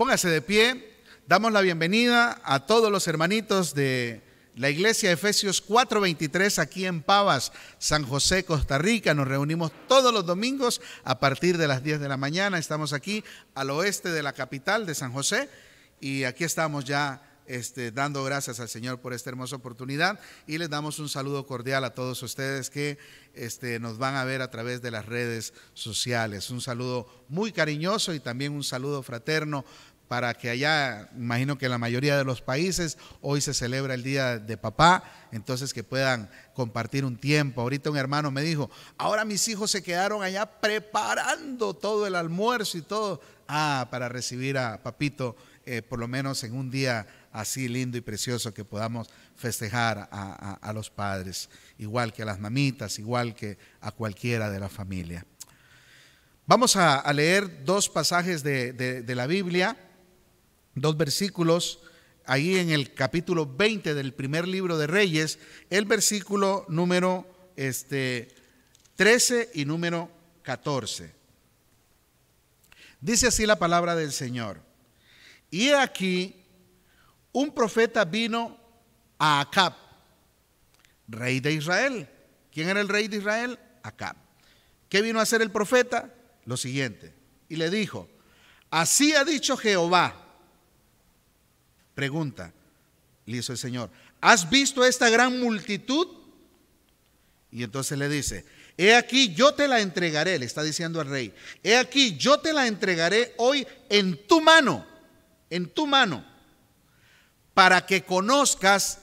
Póngase de pie. Damos la bienvenida a todos los hermanitos de la iglesia Efesios 4:23 aquí en Pavas, San José, Costa Rica. Nos reunimos todos los domingos a partir de las 10 de la mañana. Estamos aquí al oeste de la capital de San José y aquí estamos ya este, dando gracias al Señor por esta hermosa oportunidad y les damos un saludo cordial a todos ustedes que este, nos van a ver a través de las redes sociales. Un saludo muy cariñoso y también un saludo fraterno para que allá, imagino que en la mayoría de los países hoy se celebra el Día de Papá, entonces que puedan compartir un tiempo. Ahorita un hermano me dijo, ahora mis hijos se quedaron allá preparando todo el almuerzo y todo, ah, para recibir a papito eh, por lo menos en un día así lindo y precioso que podamos festejar a, los padres, igual que a las mamitas, igual que a cualquiera de la familia. Vamos a, leer dos pasajes de, la Biblia, dos versículos, ahí en el capítulo 20 del primer libro de Reyes, el versículo número este, 13 y número 14. Dice así la palabra del Señor. Y aquí un profeta vino a Acab, rey de Israel. ¿Quién era el rey de Israel? Acab. ¿Qué vino a hacer el profeta? Lo siguiente. Y le dijo, así ha dicho Jehová. Pregunta, le hizo el Señor, ¿has visto esta gran multitud? Y entonces le dice, he aquí yo te la entregaré, le está diciendo al rey, he aquí yo te la entregaré hoy en tu mano, en tu mano para que conozcas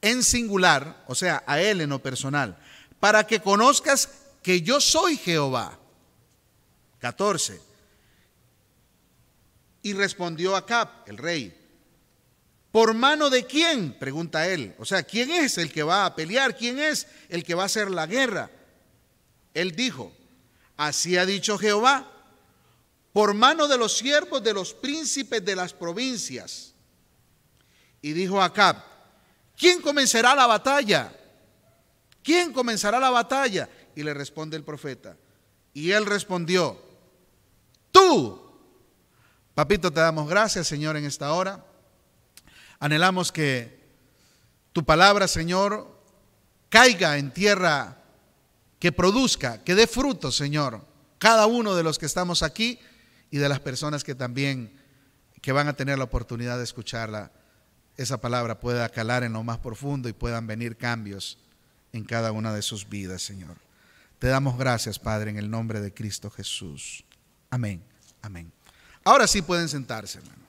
en singular, o sea, a él en lo personal, para que conozcas que yo soy Jehová. 14. Y respondió Acab, el rey, ¿por mano de quién? Pregunta él. O sea, ¿quién es el que va a pelear? ¿Quién es el que va a hacer la guerra? Él dijo, así ha dicho Jehová, por mano de los siervos de los príncipes de las provincias y dijo Acab, ¿quién comenzará la batalla? ¿Quién comenzará la batalla? Y le responde el profeta. Y él respondió, tú. Papito, te damos gracias, Señor, en esta hora. Anhelamos que tu palabra, Señor, caiga en tierra que produzca, que dé fruto, Señor, cada uno de los que estamos aquí y de las personas que también que van a tener la oportunidad de escucharla esa palabra pueda calar en lo más profundo y puedan venir cambios en cada una de sus vidas, Señor. Te damos gracias, Padre, en el nombre de Cristo Jesús. Amén, amén. Ahora sí pueden sentarse, hermano.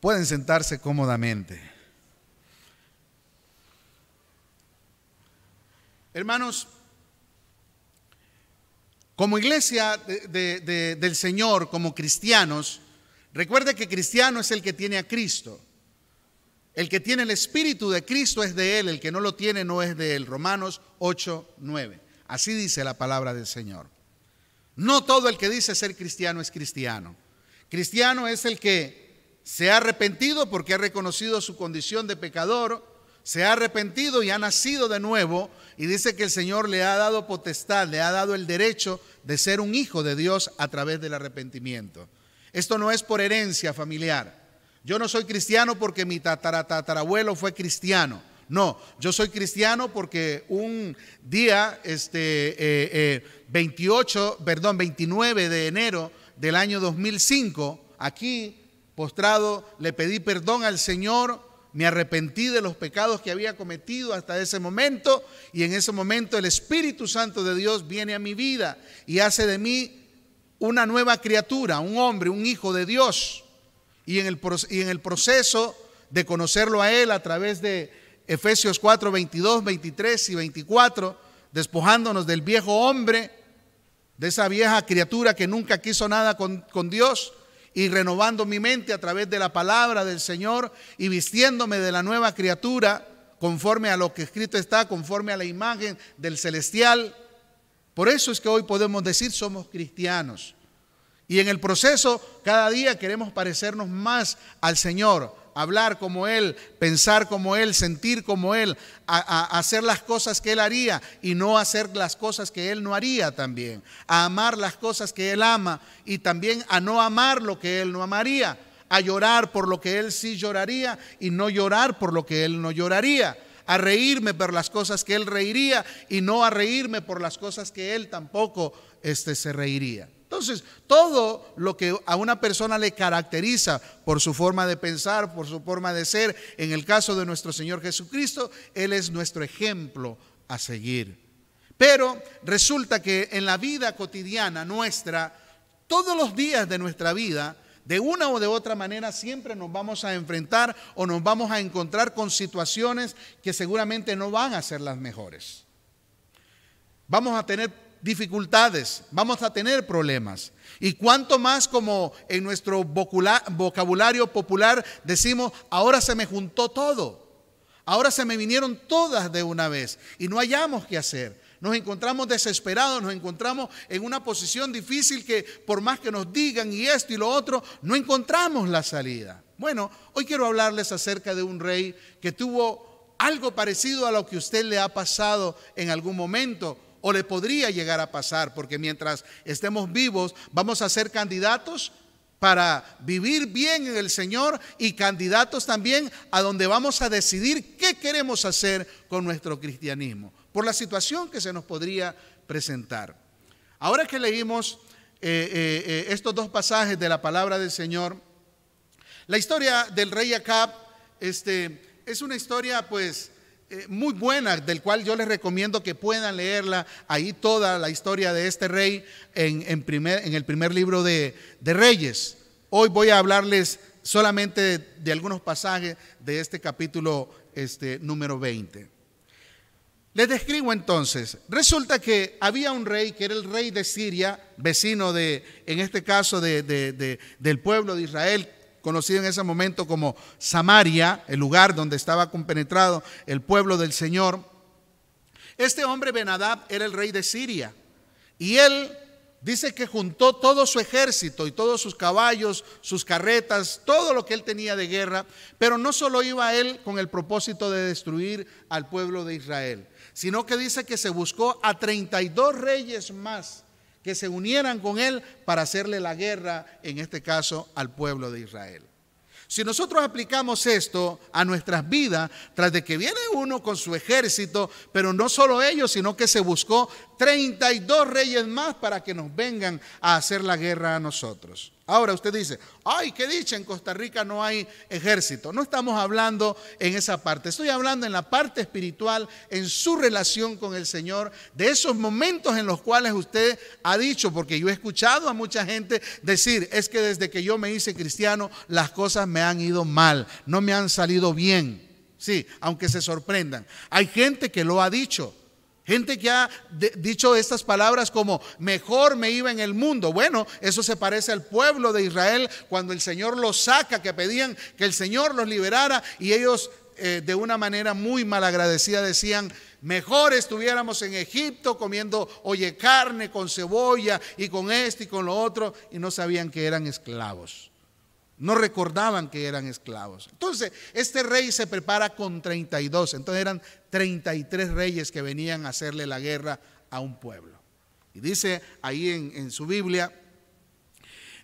Pueden sentarse cómodamente. Hermanos, como iglesia del Señor, como cristianos, recuerde que cristiano es el que tiene a Cristo. El que tiene el Espíritu de Cristo es de Él, el que no lo tiene no es de Él. Romanos 8, 9. Así dice la palabra del Señor. No todo el que dice ser cristiano es cristiano. Cristiano es el que se ha arrepentido porque ha reconocido su condición de pecador, se ha arrepentido y ha nacido de nuevo y dice que el Señor le ha dado potestad, le ha dado el derecho de ser un hijo de Dios a través del arrepentimiento. Esto no es por herencia familiar. Yo no soy cristiano porque mi tataratatarabuelo fue cristiano. No, yo soy cristiano porque un día, este, 28, eh, eh, perdón, 29 de enero del año 2005, aquí postrado, le pedí perdón al Señor me arrepentí de los pecados que había cometido hasta ese momento y en ese momento el Espíritu Santo de Dios viene a mi vida y hace de mí una nueva criatura, un hombre, un hijo de Dios. Y en el, y en el proceso de conocerlo a Él a través de Efesios 4, 22, 23 y 24, despojándonos del viejo hombre, de esa vieja criatura que nunca quiso nada con, con Dios, y renovando mi mente a través de la palabra del Señor y vistiéndome de la nueva criatura conforme a lo que escrito está, conforme a la imagen del celestial. Por eso es que hoy podemos decir somos cristianos. Y en el proceso cada día queremos parecernos más al Señor, hablar como Él, pensar como Él, sentir como Él, a, hacer las cosas que Él haría y no hacer las cosas que Él no haría también, a amar las cosas que Él ama y también a no amar lo que Él no amaría, a llorar por lo que Él sí lloraría y no llorar por lo que Él no lloraría a reírme por las cosas que él reiría y no a reírme por las cosas que él tampoco este, se reiría. Entonces, todo lo que a una persona le caracteriza por su forma de pensar, por su forma de ser, en el caso de nuestro Señor Jesucristo, Él es nuestro ejemplo a seguir. Pero resulta que en la vida cotidiana nuestra, todos los días de nuestra vida, de una o de otra manera siempre nos vamos a enfrentar o nos vamos a encontrar con situaciones que seguramente no van a ser las mejores. Vamos a tener dificultades, vamos a tener problemas. Y cuanto más como en nuestro vocabulario popular decimos, ahora se me juntó todo, ahora se me vinieron todas de una vez y no hallamos qué hacer nos encontramos desesperados, nos encontramos en una posición difícil que por más que nos digan y esto y lo otro, no encontramos la salida. Bueno, hoy quiero hablarles acerca de un rey que tuvo algo parecido a lo que usted le ha pasado en algún momento o le podría llegar a pasar, porque mientras estemos vivos vamos a ser candidatos para vivir bien en el Señor y candidatos también a donde vamos a decidir qué queremos hacer con nuestro cristianismo por la situación que se nos podría presentar. Ahora que leímos eh, eh, eh, estos dos pasajes de la palabra del Señor, la historia del rey Acab este, es una historia pues muy buena, del cual yo les recomiendo que puedan leerla, ahí toda la historia de este rey en, primer, en el primer libro de, de Reyes. Hoy voy a hablarles solamente de, algunos pasajes de este capítulo este, número 20. Les describo entonces, resulta que había un rey que era el rey de Siria, vecino de, en este caso, del pueblo de Israel, conocido en ese momento como Samaria, el lugar donde estaba compenetrado el pueblo del Señor. Este hombre Benadab era el rey de Siria y él dice que juntó todo su ejército y todos sus caballos, sus carretas, todo lo que él tenía de guerra, pero no solo iba él con el propósito de destruir al pueblo de Israel, sino que dice que se buscó a 32 reyes más que se unieran con él para hacerle la guerra, en este caso, al pueblo de Israel. Si nosotros aplicamos esto a nuestras vidas, tras de que viene uno con su ejército, pero no solo ellos, sino que se buscó 32 reyes más para que nos vengan a hacer la guerra a nosotros. Ahora usted dice, ay, qué dicha, en Costa Rica no hay ejército. No estamos hablando en esa parte, estoy hablando en la parte espiritual, en su relación con el Señor, de esos momentos en los cuales usted ha dicho, porque yo he escuchado a mucha gente decir, es que desde que yo me hice cristiano, las cosas me han ido mal, no me han salido bien. Sí, aunque se sorprendan. Hay gente que lo ha dicho. Gente que ha dicho estas palabras como, mejor me iba en el mundo. Bueno, eso se parece al pueblo de Israel cuando el Señor los saca, que pedían que el Señor los liberara y ellos eh, de una manera muy malagradecida decían, mejor estuviéramos en Egipto comiendo, oye, carne con cebolla y con esto y con lo otro, y no sabían que eran esclavos. No recordaban que eran esclavos. Entonces, este rey se prepara con 32. Entonces eran 33 reyes que venían a hacerle la guerra a un pueblo. Y dice ahí en, su Biblia,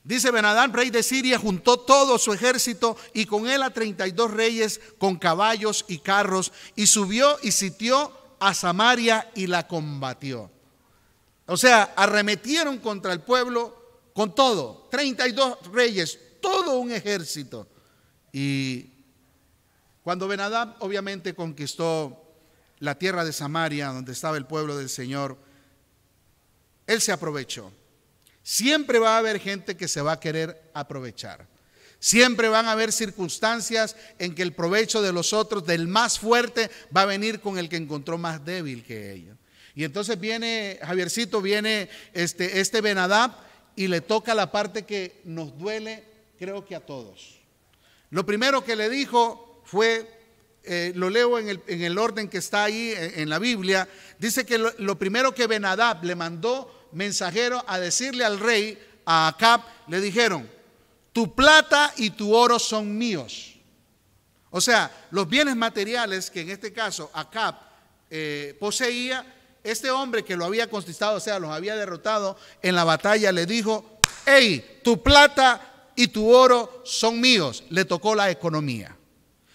dice Benadán, rey de Siria, juntó todo su ejército y con él a 32 reyes con caballos y carros y subió y sitió a Samaria y la combatió. O sea, arremetieron contra el pueblo con todo. 32 reyes, todo un ejército. Y cuando Benadab obviamente conquistó la tierra de Samaria, donde estaba el pueblo del Señor, él se aprovechó. Siempre va a haber gente que se va a querer aprovechar. Siempre van a haber circunstancias en que el provecho de los otros, del más fuerte, va a venir con el que encontró más débil que ellos. Y entonces viene, Javiercito, viene este, este Benadab y le toca la parte que nos duele creo que a todos. Lo primero que le dijo fue, eh, lo leo en el, orden que está ahí en, la Biblia, dice que lo, primero que Benadab le mandó mensajero a decirle al rey, a Acab, le dijeron, tu plata y tu oro son míos. O sea, los bienes materiales que en este caso Acab eh, poseía, este hombre que lo había conquistado, o sea, los había derrotado en la batalla, le dijo, hey, tu plata y tu oro son míos. Le tocó la economía.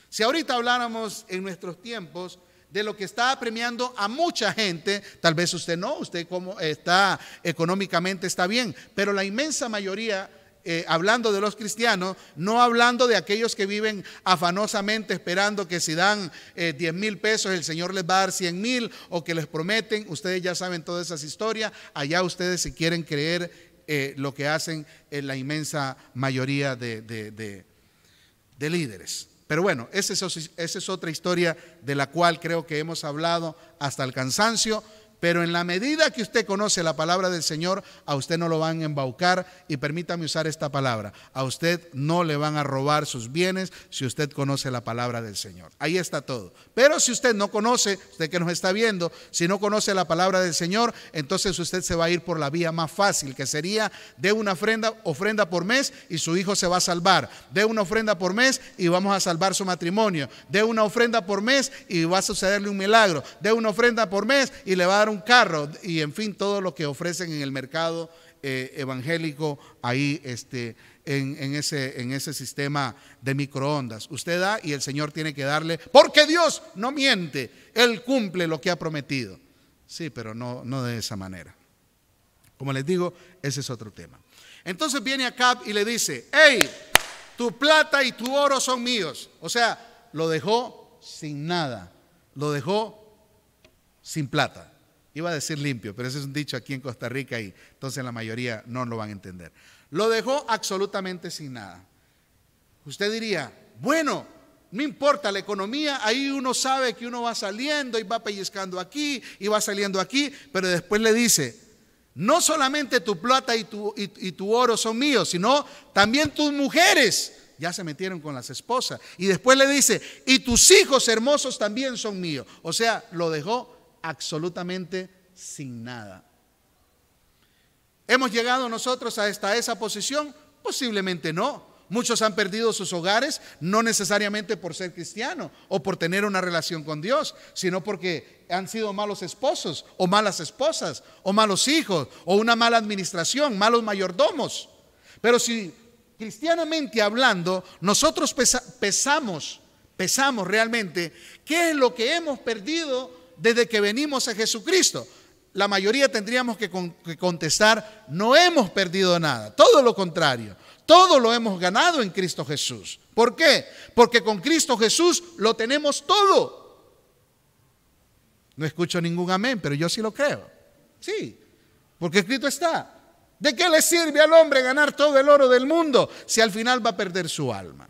Si ahorita habláramos en nuestros tiempos de lo que está premiando a mucha gente, tal vez usted no, usted como está económicamente está bien, pero la inmensa mayoría eh, hablando de los cristianos, no hablando de aquellos que viven afanosamente esperando que si dan 10 eh, mil pesos el Señor les va a dar 100 mil o que les prometen, ustedes ya saben todas esas historias, allá ustedes si quieren creer eh, lo que hacen en la inmensa mayoría de, de líderes. Pero bueno, esa es, esa es otra historia de la cual creo que hemos hablado hasta el cansancio. Pero en la medida que usted conoce la palabra del Señor, a usted no lo van a embaucar y permítame usar esta palabra. A usted no le van a robar sus bienes si usted conoce la palabra del Señor. Ahí está todo. Pero si usted no conoce, usted que nos está viendo, si no conoce la palabra del Señor, entonces usted se va a ir por la vía más fácil, que sería de una ofrenda, ofrenda por mes y su hijo se va a salvar. De una ofrenda por mes y vamos a salvar su matrimonio. De una ofrenda por mes y va a sucederle un milagro. De una ofrenda por mes y le va a dar un carro y en fin todo lo que ofrecen en el mercado eh, evangélico ahí este, en, ese, en ese sistema de microondas. Usted da y el Señor tiene que darle, porque Dios no miente, Él cumple lo que ha prometido. Sí, pero no, no de esa manera. Como les digo, ese es otro tema. Entonces viene Acab y le dice, hey, tu plata y tu oro son míos. O sea, lo dejó sin nada, lo dejó sin plata. Iba a decir limpio, pero ese es un dicho aquí en Costa Rica y entonces la mayoría no lo van a entender. Lo dejó absolutamente sin nada. Usted diría, bueno, no importa la economía, ahí uno sabe que uno va saliendo y va pellizcando aquí y va saliendo aquí, pero después le dice, no solamente tu plata y tu, y tu oro son míos, sino también tus mujeres ya se metieron con las esposas. Y después le dice, y tus hijos hermosos también son míos. O sea, lo dejó absolutamente sin nada. ¿Hemos llegado nosotros hasta esa posición? Posiblemente no. Muchos han perdido sus hogares, no necesariamente por ser cristiano o por tener una relación con Dios, sino porque han sido malos esposos o malas esposas o malos hijos o una mala administración, malos mayordomos. Pero si cristianamente hablando, nosotros pesamos, pesamos realmente qué es lo que hemos perdido desde que venimos a Jesucristo? La mayoría tendríamos que, contestar, no hemos perdido nada, todo lo contrario, todo lo hemos ganado en Cristo Jesús. ¿Por qué? Porque con Cristo Jesús lo tenemos todo. No escucho ningún amén, pero yo sí lo creo. Sí, porque escrito está. ¿De qué le sirve al hombre ganar todo el oro del mundo si al final va a perder su alma?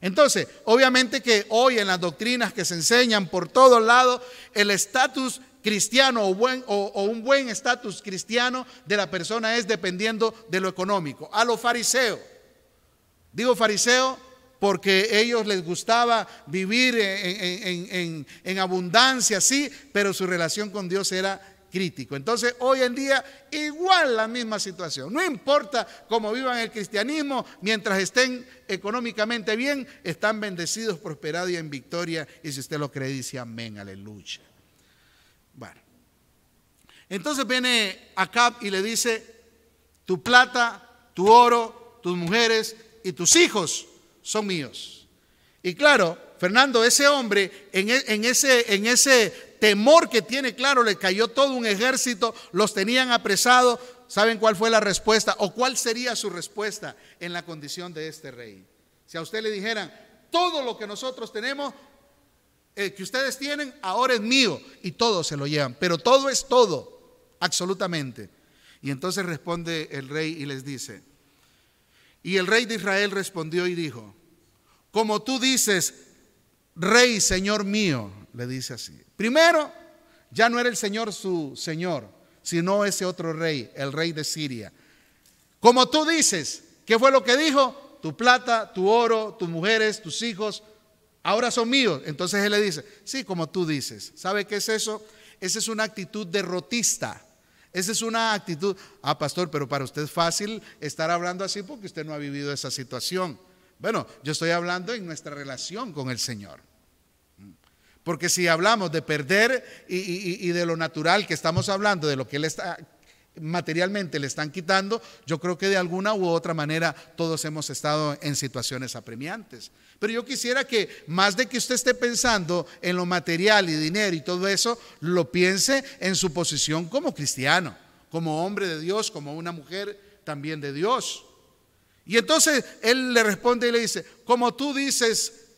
Entonces, obviamente que hoy en las doctrinas que se enseñan por todos lados, el estatus cristiano o, un buen estatus cristiano de la persona es dependiendo de lo económico. A los fariseos, digo fariseo porque ellos les gustaba vivir en, en abundancia, sí, pero su relación con Dios era crítico. Entonces, hoy en día, igual la misma situación. No importa cómo vivan el cristianismo, mientras estén económicamente bien, están bendecidos, prosperados y en victoria. Y si usted lo cree, dice amén, aleluya. Bueno, entonces viene Acab y le dice, tu plata, tu oro, tus mujeres y tus hijos son míos. Y claro, Fernando, ese hombre en, e, en, ese, en ese temor que tiene, claro, le cayó todo un ejército, los tenían apresados. ¿Saben cuál fue la respuesta o cuál sería su respuesta en la condición de este rey? Si a usted le dijeran, todo lo que nosotros tenemos, eh, que ustedes tienen, ahora es mío y todo se lo llevan, pero todo es todo, absolutamente. Y entonces responde el rey y les dice, y el rey de Israel respondió y dijo, como tú dices, rey, señor mío, le dice así. Primero, ya no era el Señor su Señor, sino ese otro rey, el rey de Siria. Como tú dices, ¿qué fue lo que dijo? Tu plata, tu oro, tus mujeres, tus hijos, ahora son míos. Entonces él le dice, sí, como tú dices. ¿Sabe qué es eso? Esa es una actitud derrotista. Esa es una actitud, ah, pastor, pero para usted es fácil estar hablando así porque usted no ha vivido esa situación. Bueno, yo estoy hablando en nuestra relación con el Señor. Porque si hablamos de perder y, de lo natural que estamos hablando, de lo que Él materialmente le están quitando, yo creo que de alguna u otra manera todos hemos estado en situaciones apremiantes. Pero yo quisiera que más de que usted esté pensando en lo material y dinero y todo eso, lo piense en su posición como cristiano, como hombre de Dios, como una mujer también de Dios. Y entonces él le responde y le dice, como tú dices,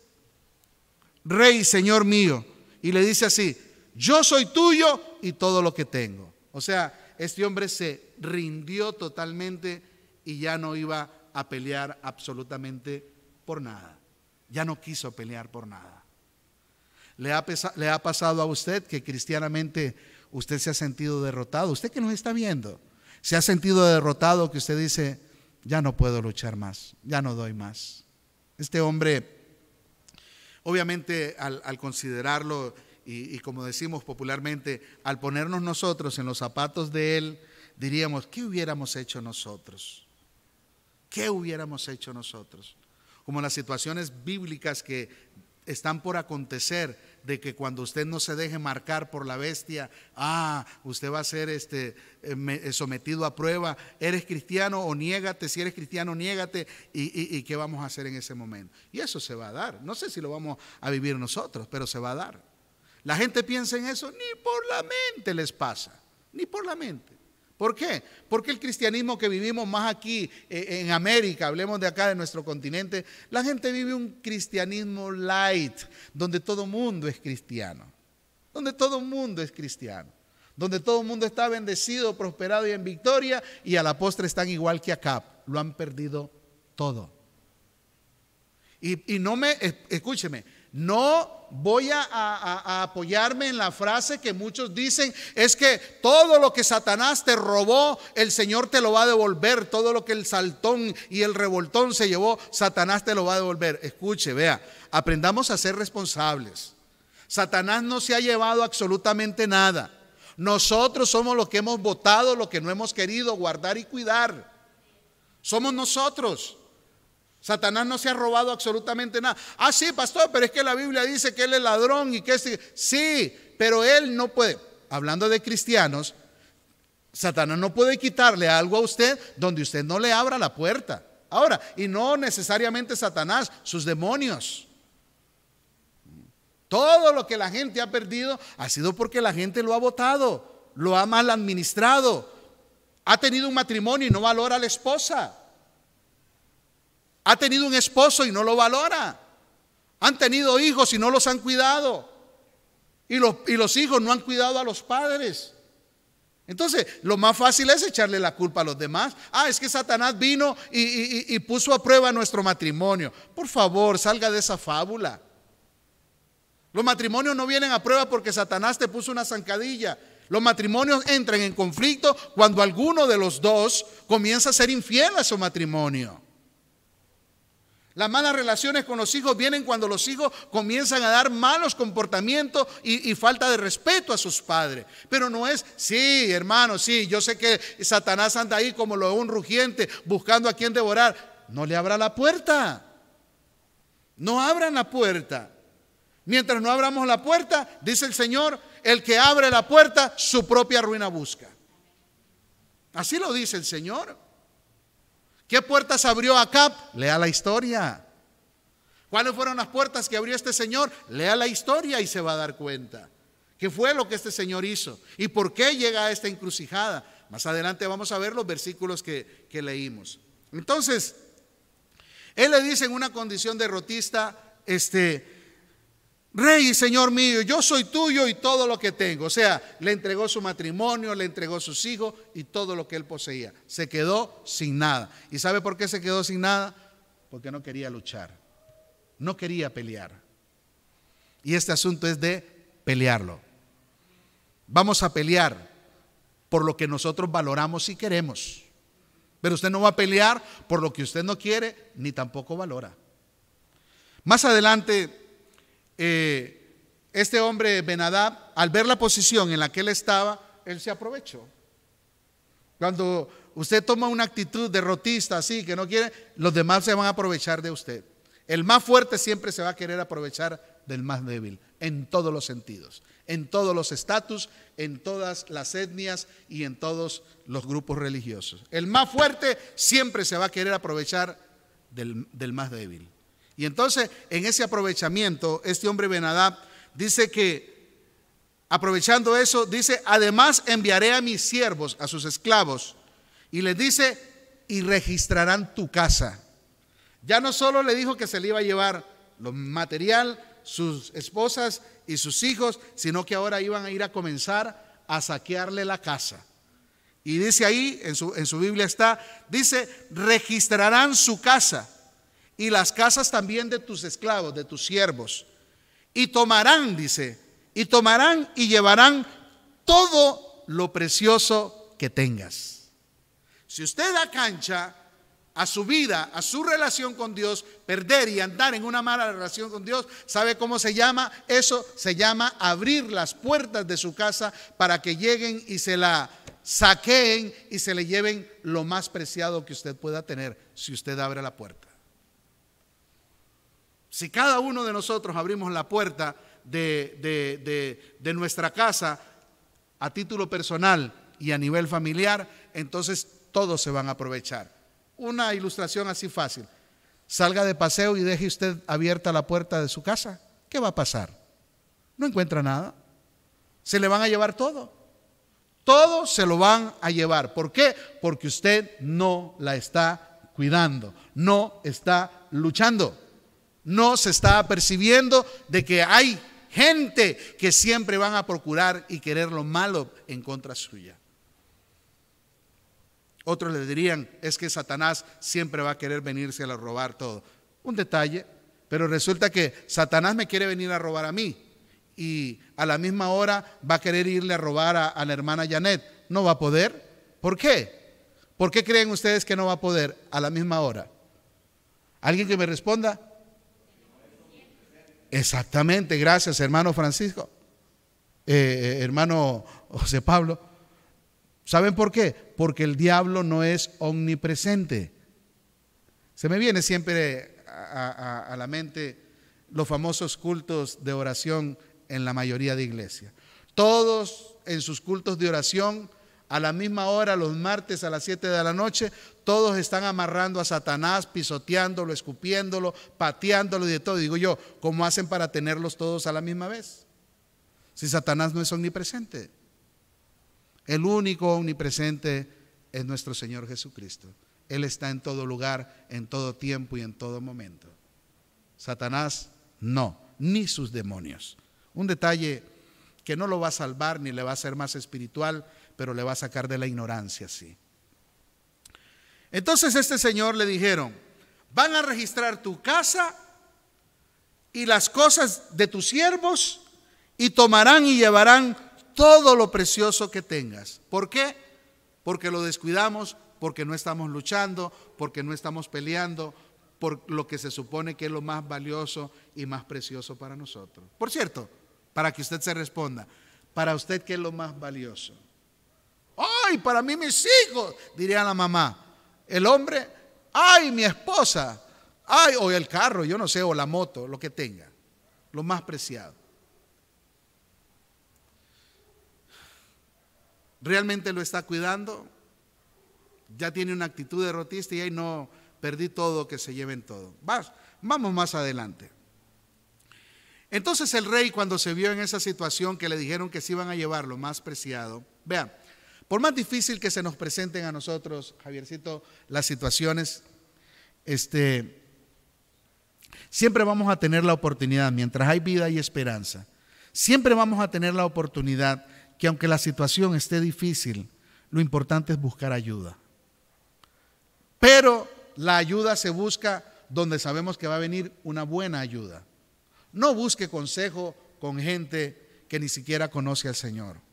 Rey, Señor mío, y le dice así, yo soy tuyo y todo lo que tengo. O sea, este hombre se rindió totalmente y ya no iba a pelear absolutamente por nada. Ya no quiso pelear por nada. ¿Le ha, pasado a usted que cristianamente usted se ha sentido derrotado? Usted que nos está viendo, se ha sentido derrotado que usted dice, ya no puedo luchar más, ya no doy más. Este hombre Obviamente al, considerarlo y, como decimos popularmente, al ponernos nosotros en los zapatos de Él, diríamos, ¿qué hubiéramos hecho nosotros? ¿Qué hubiéramos hecho nosotros? Como las situaciones bíblicas que están por acontecer de que cuando usted no se deje marcar por la bestia, ah, usted va a ser este, eh, eh, sometido a prueba, eres cristiano o niégate, si eres cristiano, niégate, y, y qué vamos a hacer en ese momento. Y eso se va a dar. No sé si lo vamos a vivir nosotros, pero se va a dar. La gente piensa en eso, ni por la mente les pasa, ni por la mente. ¿Por qué? Porque el cristianismo que vivimos más aquí eh, en América, hablemos de acá de nuestro continente, la gente vive un cristianismo light, donde todo mundo es cristiano, donde todo mundo es cristiano, donde todo mundo está bendecido, prosperado y en victoria, y a la postre están igual que acá, lo han perdido todo. Y, y no me, escúcheme, no voy a, apoyarme en la frase que muchos dicen, es que todo lo que Satanás te robó, el Señor te lo va a devolver, todo lo que el saltón y el revoltón se llevó, Satanás te lo va a devolver. Escuche, vea, aprendamos a ser responsables. Satanás no se ha llevado absolutamente nada. Nosotros somos los que hemos votado, lo que no hemos querido guardar y cuidar. Somos nosotros. Satanás no se ha robado absolutamente nada. Ah, sí, pastor, pero es que la Biblia dice que él es ladrón y que es... Sí, pero él no puede, hablando de cristianos, Satanás no puede quitarle algo a usted donde usted no le abra la puerta. Ahora, y no necesariamente Satanás, sus demonios. Todo lo que la gente ha perdido ha sido porque la gente lo ha votado, lo ha mal administrado, ha tenido un matrimonio y no valora a la esposa. Ha tenido un esposo y no lo valora. Han tenido hijos y no los han cuidado. Y los, hijos no han cuidado a los padres. Entonces, lo más fácil es echarle la culpa a los demás. Ah, es que Satanás vino y, puso a prueba nuestro matrimonio. Por favor, salga de esa fábula. Los matrimonios no vienen a prueba porque Satanás te puso una zancadilla. Los matrimonios entran en conflicto cuando alguno de los dos comienza a ser infiel a su matrimonio. Las malas relaciones con los hijos vienen cuando los hijos comienzan a dar malos comportamientos y, falta de respeto a sus padres. Pero no es, sí, hermano, sí, yo sé que Satanás anda ahí como lo de un rugiente buscando a quien devorar. No le abra la puerta. No abran la puerta. Mientras no abramos la puerta, dice el Señor, el que abre la puerta, su propia ruina busca. Así lo dice el Señor. ¿Qué puertas abrió Acab? Lea la historia. ¿Cuáles fueron las puertas que abrió este señor? Lea la historia y se va a dar cuenta. ¿Qué fue lo que este señor hizo? ¿Y por qué llega a esta encrucijada? Más adelante vamos a ver los versículos que, que leímos. Entonces, él le dice en una condición derrotista, este, Rey y Señor mío, yo soy tuyo y todo lo que tengo. O sea, le entregó su matrimonio, le entregó sus hijos y todo lo que él poseía. Se quedó sin nada. ¿Y sabe por qué se quedó sin nada? Porque no quería luchar. No quería pelear. Y este asunto es de pelearlo. Vamos a pelear por lo que nosotros valoramos y queremos. Pero usted no va a pelear por lo que usted no quiere ni tampoco valora. Más adelante eh, este hombre Benadab, al ver la posición en la que él estaba, él se aprovechó. Cuando usted toma una actitud derrotista así, que no quiere, los demás se van a aprovechar de usted. El más fuerte siempre se va a querer aprovechar del más débil, en todos los sentidos, en todos los estatus, en todas las etnias y en todos los grupos religiosos. El más fuerte siempre se va a querer aprovechar del, del más débil. Y entonces, en ese aprovechamiento, este hombre Benadab dice que, aprovechando eso, dice, además enviaré a mis siervos, a sus esclavos, y les dice, y registrarán tu casa. Ya no solo le dijo que se le iba a llevar lo material, sus esposas y sus hijos, sino que ahora iban a ir a comenzar a saquearle la casa. Y dice ahí, en su, en su Biblia está, dice, registrarán su casa y las casas también de tus esclavos, de tus siervos. Y tomarán, dice, y tomarán y llevarán todo lo precioso que tengas. Si usted da cancha a su vida, a su relación con Dios, perder y andar en una mala relación con Dios, ¿sabe cómo se llama? Eso se llama abrir las puertas de su casa para que lleguen y se la saqueen y se le lleven lo más preciado que usted pueda tener si usted abre la puerta. Si cada uno de nosotros abrimos la puerta de, nuestra casa a título personal y a nivel familiar, entonces todos se van a aprovechar. Una ilustración así fácil. Salga de paseo y deje usted abierta la puerta de su casa. ¿Qué va a pasar? No encuentra nada. Se le van a llevar todo. Todo se lo van a llevar. ¿Por qué? Porque usted no la está cuidando, no está luchando no se está percibiendo de que hay gente que siempre van a procurar y querer lo malo en contra suya. Otros le dirían, es que Satanás siempre va a querer venirse a robar todo. Un detalle, pero resulta que Satanás me quiere venir a robar a mí y a la misma hora va a querer irle a robar a, a la hermana Janet. No va a poder. ¿Por qué? ¿Por qué creen ustedes que no va a poder a la misma hora? ¿Alguien que me responda? Exactamente, gracias hermano Francisco, eh, eh, hermano José Pablo. ¿Saben por qué? Porque el diablo no es omnipresente. Se me viene siempre a, a la mente los famosos cultos de oración en la mayoría de iglesias. Todos en sus cultos de oración a la misma hora, los martes a las 7 de la noche, todos están amarrando a Satanás, pisoteándolo, escupiéndolo, pateándolo y de todo. Digo yo, ¿cómo hacen para tenerlos todos a la misma vez? Si Satanás no es omnipresente. El único omnipresente es nuestro Señor Jesucristo. Él está en todo lugar, en todo tiempo y en todo momento. Satanás no, ni sus demonios. Un detalle que no lo va a salvar ni le va a hacer más espiritual, pero le va a sacar de la ignorancia, sí. Entonces este señor le dijeron, van a registrar tu casa y las cosas de tus siervos y tomarán y llevarán todo lo precioso que tengas. ¿Por qué? Porque lo descuidamos, porque no estamos luchando, porque no estamos peleando, por lo que se supone que es lo más valioso y más precioso para nosotros. Por cierto, para que usted se responda, para usted qué es lo más valioso. Ay, para mí mis hijos, diría la mamá. El hombre, ay, mi esposa, ay, o el carro, yo no sé, o la moto, lo que tenga, lo más preciado. ¿Realmente lo está cuidando? Ya tiene una actitud derrotista y ahí no perdí todo, que se lleven todo. vamos más adelante. Entonces el rey cuando se vio en esa situación que le dijeron que se iban a llevar lo más preciado, vean, por más difícil que se nos presenten a nosotros, Javiercito, las situaciones, este, siempre vamos a tener la oportunidad, mientras hay vida y esperanza, siempre vamos a tener la oportunidad que aunque la situación esté difícil, lo importante es buscar ayuda. Pero la ayuda se busca donde sabemos que va a venir una buena ayuda. No busque consejo con gente que ni siquiera conoce al Señor.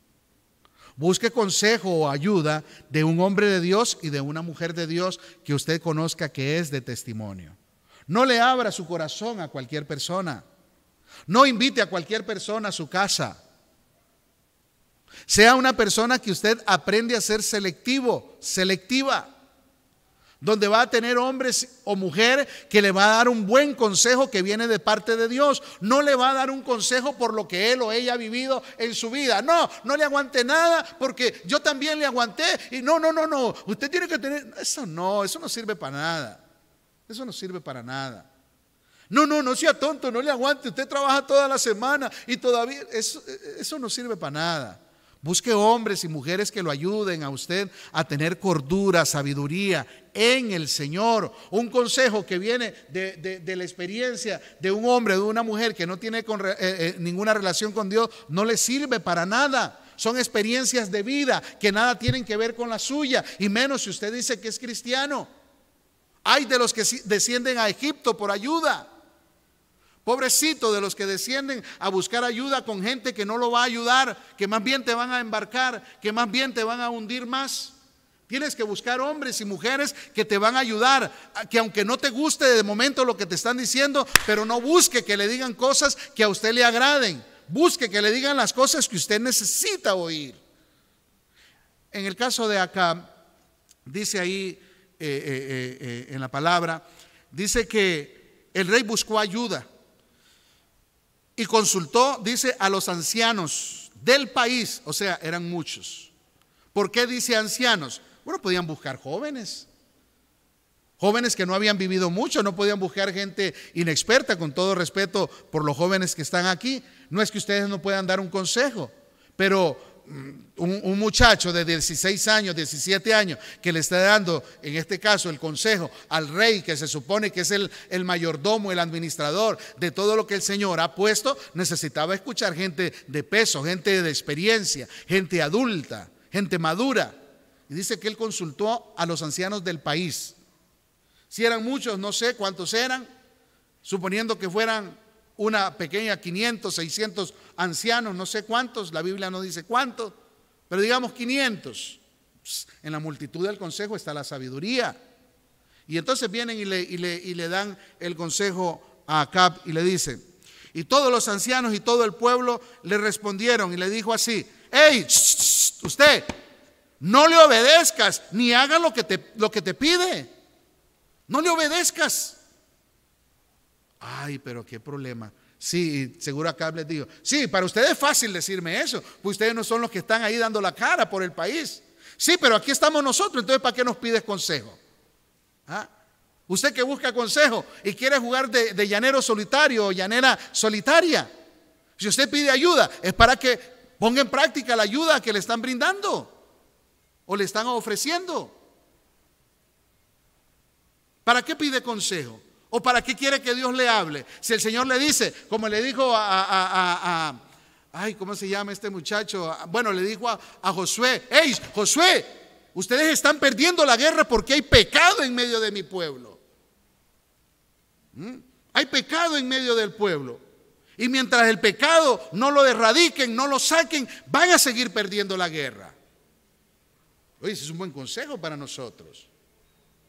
Busque consejo o ayuda de un hombre de Dios y de una mujer de Dios que usted conozca que es de testimonio. No le abra su corazón a cualquier persona. No invite a cualquier persona a su casa. Sea una persona que usted aprende a ser selectivo, selectiva. Donde va a tener hombres o mujer que le va a dar un buen consejo que viene de parte de Dios. No le va a dar un consejo por lo que él o ella ha vivido en su vida. No, no le aguante nada porque yo también le aguanté. Y no, no, no, no. Usted tiene que tener... Eso no, eso no sirve para nada. Eso no sirve para nada. No, no, no sea tonto, no le aguante. Usted trabaja toda la semana y todavía... Eso, eso no sirve para nada. Busque hombres y mujeres que lo ayuden a usted a tener cordura, sabiduría en el Señor. Un consejo que viene de, la experiencia de un hombre, de una mujer que no tiene eh, eh, ninguna relación con Dios, no le sirve para nada. Son experiencias de vida que nada tienen que ver con la suya, y menos si usted dice que es cristiano. Hay de los que descienden a Egipto por ayuda. Pobrecito de los que descienden a buscar ayuda con gente que no lo va a ayudar, que más bien te van a embarcar, que más bien te van a hundir más. Tienes que buscar hombres y mujeres que te van a ayudar, que aunque no te guste de momento lo que te están diciendo, pero no busque que le digan cosas que a usted le agraden. Busque que le digan las cosas que usted necesita oír. En el caso de acá, dice ahí eh, eh, eh, en la palabra, dice que el rey buscó ayuda y consultó, dice, a los ancianos del país, o sea, eran muchos. ¿Por qué dice ancianos? Bueno, podían buscar jóvenes. Jóvenes que no habían vivido mucho, no podían buscar gente inexperta, con todo respeto por los jóvenes que están aquí. No es que ustedes no puedan dar un consejo, pero un, muchacho de 16 años, 17 años, que le está dando, en este caso, el consejo al rey, que se supone que es el, el mayordomo, el administrador de todo lo que el Señor ha puesto, necesitaba escuchar gente de peso, gente de experiencia, gente adulta, gente madura. Y dice que él consultó a los ancianos del país. Si eran muchos, no sé cuántos eran, suponiendo que fueran una pequeña 500, 600 ancianos, no sé cuántos, la Biblia no dice cuántos, pero digamos 500. En la multitud del consejo está la sabiduría. Y entonces vienen y le, y le, dan el consejo a Acab y le dicen, y todos los ancianos y todo el pueblo le respondieron y le dijo así, hey, usted, no le obedezcas ni haga lo que te, lo que te pide. No le obedezcas. Ay, pero qué problema. Sí, seguro acá les digo, sí, para ustedes es fácil decirme eso, pues ustedes no son los que están ahí dando la cara por el país. Sí, pero aquí estamos nosotros, entonces ¿para qué nos pides consejo? ¿Ah? Usted que busca consejo y quiere jugar de, de llanero solitario o llanera solitaria, si usted pide ayuda, es para que ponga en práctica la ayuda que le están brindando o le están ofreciendo. ¿Para qué pide consejo? ¿O para qué quiere que Dios le hable? Si el Señor le dice, como le dijo a, ay, ¿cómo se llama este muchacho? Bueno, le dijo a, Josué, hey, Josué, ustedes están perdiendo la guerra porque hay pecado en medio de mi pueblo. ¿Mm? Hay pecado en medio del pueblo. Y mientras el pecado no lo erradiquen, no lo saquen, van a seguir perdiendo la guerra. Oye, ese es un buen consejo para nosotros.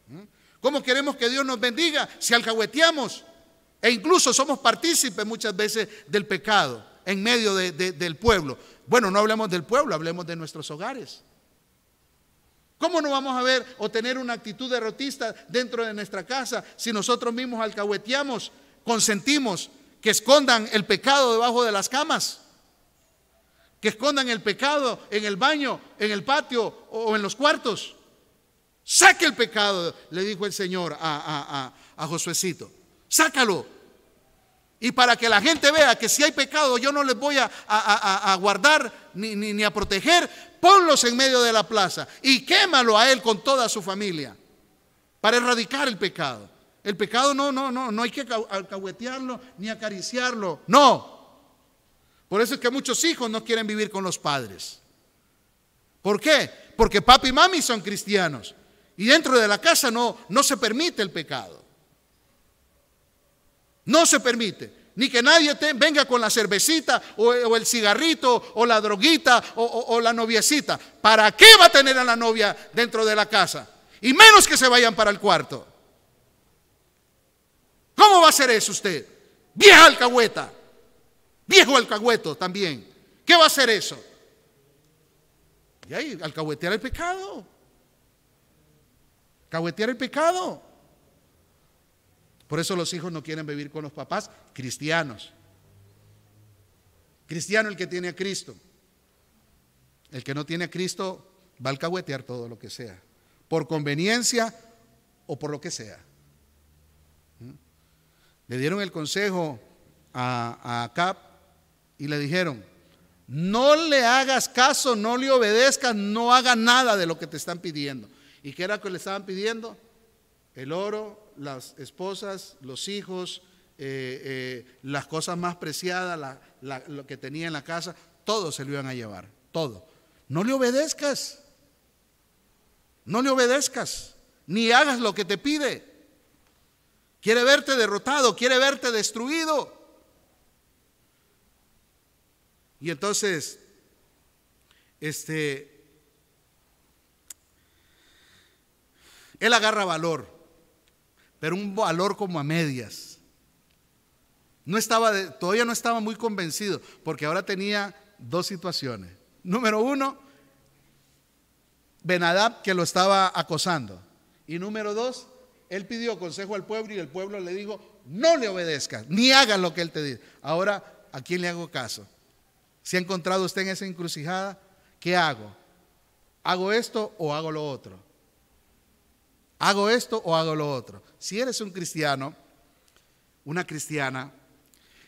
¿Mm? ¿Cómo queremos que Dios nos bendiga si alcahueteamos? E incluso somos partícipes muchas veces del pecado en medio del pueblo. Bueno, no hablemos del pueblo, hablemos de nuestros hogares. ¿Cómo no vamos a ver o tener una actitud derrotista dentro de nuestra casa si nosotros mismos alcahueteamos, consentimos que escondan el pecado debajo de las camas? Que escondan el pecado en el baño, en el patio o en los cuartos. Saque el pecado, le dijo el Señor a, a, Josuecito. Sácalo. Y para que la gente vea que si hay pecado yo no les voy a, guardar ni, ni, a proteger, ponlos en medio de la plaza y quémalo a él con toda su familia para erradicar el pecado. El pecado no, no, no, no hay que alcahuetearlo ni acariciarlo, no. Por eso es que muchos hijos no quieren vivir con los padres. ¿Por qué? Porque papi y mami son cristianos. Y dentro de la casa no, no se permite el pecado. No se permite. Ni que nadie venga con la cervecita o, el cigarrito o la droguita o, la noviecita. ¿Para qué va a tener a la novia dentro de la casa? Y menos que se vayan para el cuarto. ¿Cómo va a hacer eso usted? Vieja alcahueta. Viejo alcahueto también. ¿Qué va a hacer eso? Y ahí, alcahuetear el pecado. Cahuetear el pecado. Por eso los hijos no quieren vivir con los papás cristianos. Cristiano el que tiene a Cristo. El que no tiene a Cristo va a alcahuetear todo lo que sea, por conveniencia o por lo que sea. ¿Mm? Le dieron el consejo a, Cap y le dijeron, no le hagas caso, no le obedezcas, no haga nada de lo que te están pidiendo. ¿Y qué era lo que le estaban pidiendo? El oro, las esposas, los hijos, eh, eh, las cosas más preciadas, lo que tenía en la casa, todo se lo iban a llevar, todo. No le obedezcas, no le obedezcas, ni hagas lo que te pide. Quiere verte derrotado, quiere verte destruido. Y entonces, este, él agarra valor, pero un valor como a medias. No estaba, todavía no estaba muy convencido, porque ahora tenía dos situaciones. Número uno, Benadab que lo estaba acosando. Y número dos, él pidió consejo al pueblo y el pueblo le dijo, no le obedezcas, ni hagas lo que él te dice. Ahora, ¿a quién le hago caso? Si ha encontrado usted en esa encrucijada, ¿qué hago? ¿Hago esto o hago lo otro? ¿Hago esto o hago lo otro? Si eres un cristiano, una cristiana,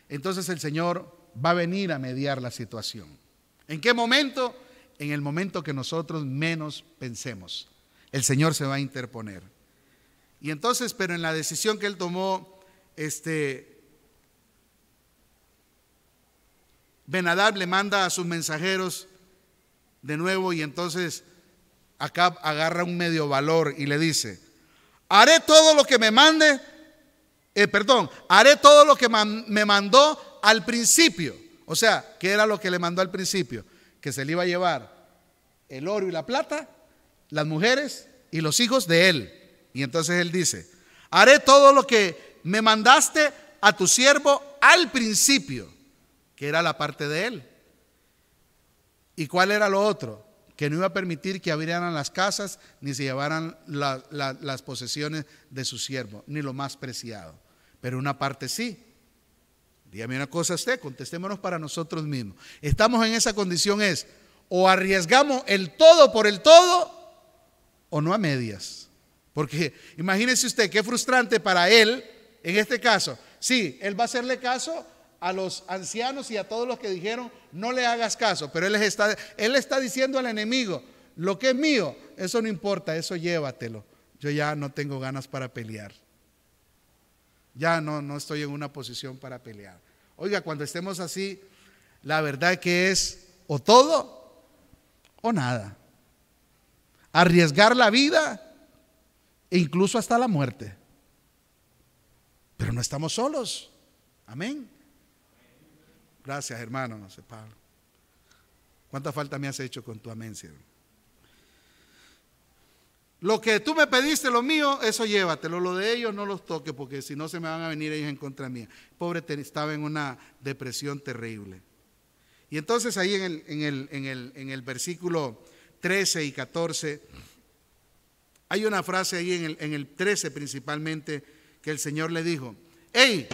entonces el Señor va a venir a mediar la situación. ¿En qué momento? En el momento que nosotros menos pensemos. El Señor se va a interponer. Y entonces, pero en la decisión que él tomó, este, Benadab le manda a sus mensajeros de nuevo y entonces acá agarra un medio valor y le dice, haré todo lo que me mande, eh, perdón, haré todo lo que me mandó al principio. O sea, ¿qué era lo que le mandó al principio? Que se le iba a llevar el oro y la plata, las mujeres y los hijos de él. Y entonces él dice, haré todo lo que me mandaste a tu siervo al principio que era la parte de él. ¿Y cuál era lo otro? Que no iba a permitir que abrieran las casas ni se llevaran las posesiones de su siervo, ni lo más preciado. Pero una parte sí. Dígame una cosa usted, contestémonos para nosotros mismos. Estamos en esa condición es, o arriesgamos el todo por el todo, o no a medias. Porque imagínese usted qué frustrante para él, en este caso, sí, él va a hacerle caso a los ancianos y a todos los que dijeron, no le hagas caso, pero él está, él está diciendo al enemigo, lo que es mío, eso no importa, eso llévatelo. Yo ya no tengo ganas para pelear. Ya no, no estoy en una posición para pelear. Oiga, cuando estemos así, la verdad que es o todo o nada. Arriesgar la vida e incluso hasta la muerte. Pero no estamos solos. Amén. Gracias, hermano, no sé, Pablo. ¿Cuánta falta me has hecho con tu amén, Lo que tú me pediste, lo mío, eso llévatelo. Lo de ellos no los toques porque si no se me van a venir ellos en contra mía. Pobre estaba en una depresión terrible. Y entonces ahí en el, en el, en el, en el versículo 13 y 14, hay una frase ahí en el, en el 13 principalmente que el Señor le dijo, hey,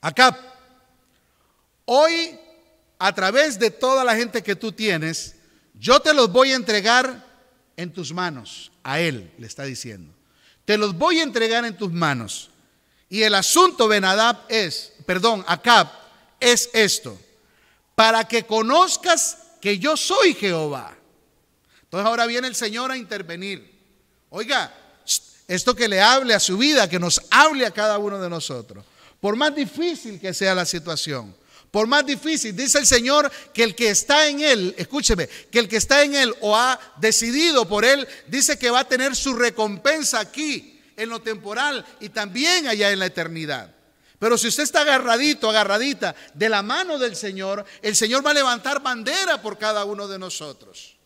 acá Hoy, a través de toda la gente que tú tienes, yo te los voy a entregar en tus manos. A él le está diciendo. Te los voy a entregar en tus manos. Y el asunto, Benadab, es, perdón, Acab, es esto. Para que conozcas que yo soy Jehová. Entonces ahora viene el Señor a intervenir. Oiga, esto que le hable a su vida, que nos hable a cada uno de nosotros. Por más difícil que sea la situación, por más difícil, dice el Señor que el que está en Él, escúcheme, que el que está en Él o ha decidido por Él, dice que va a tener su recompensa aquí, en lo temporal y también allá en la eternidad. Pero si usted está agarradito, agarradita de la mano del Señor, el Señor va a levantar bandera por cada uno de nosotros.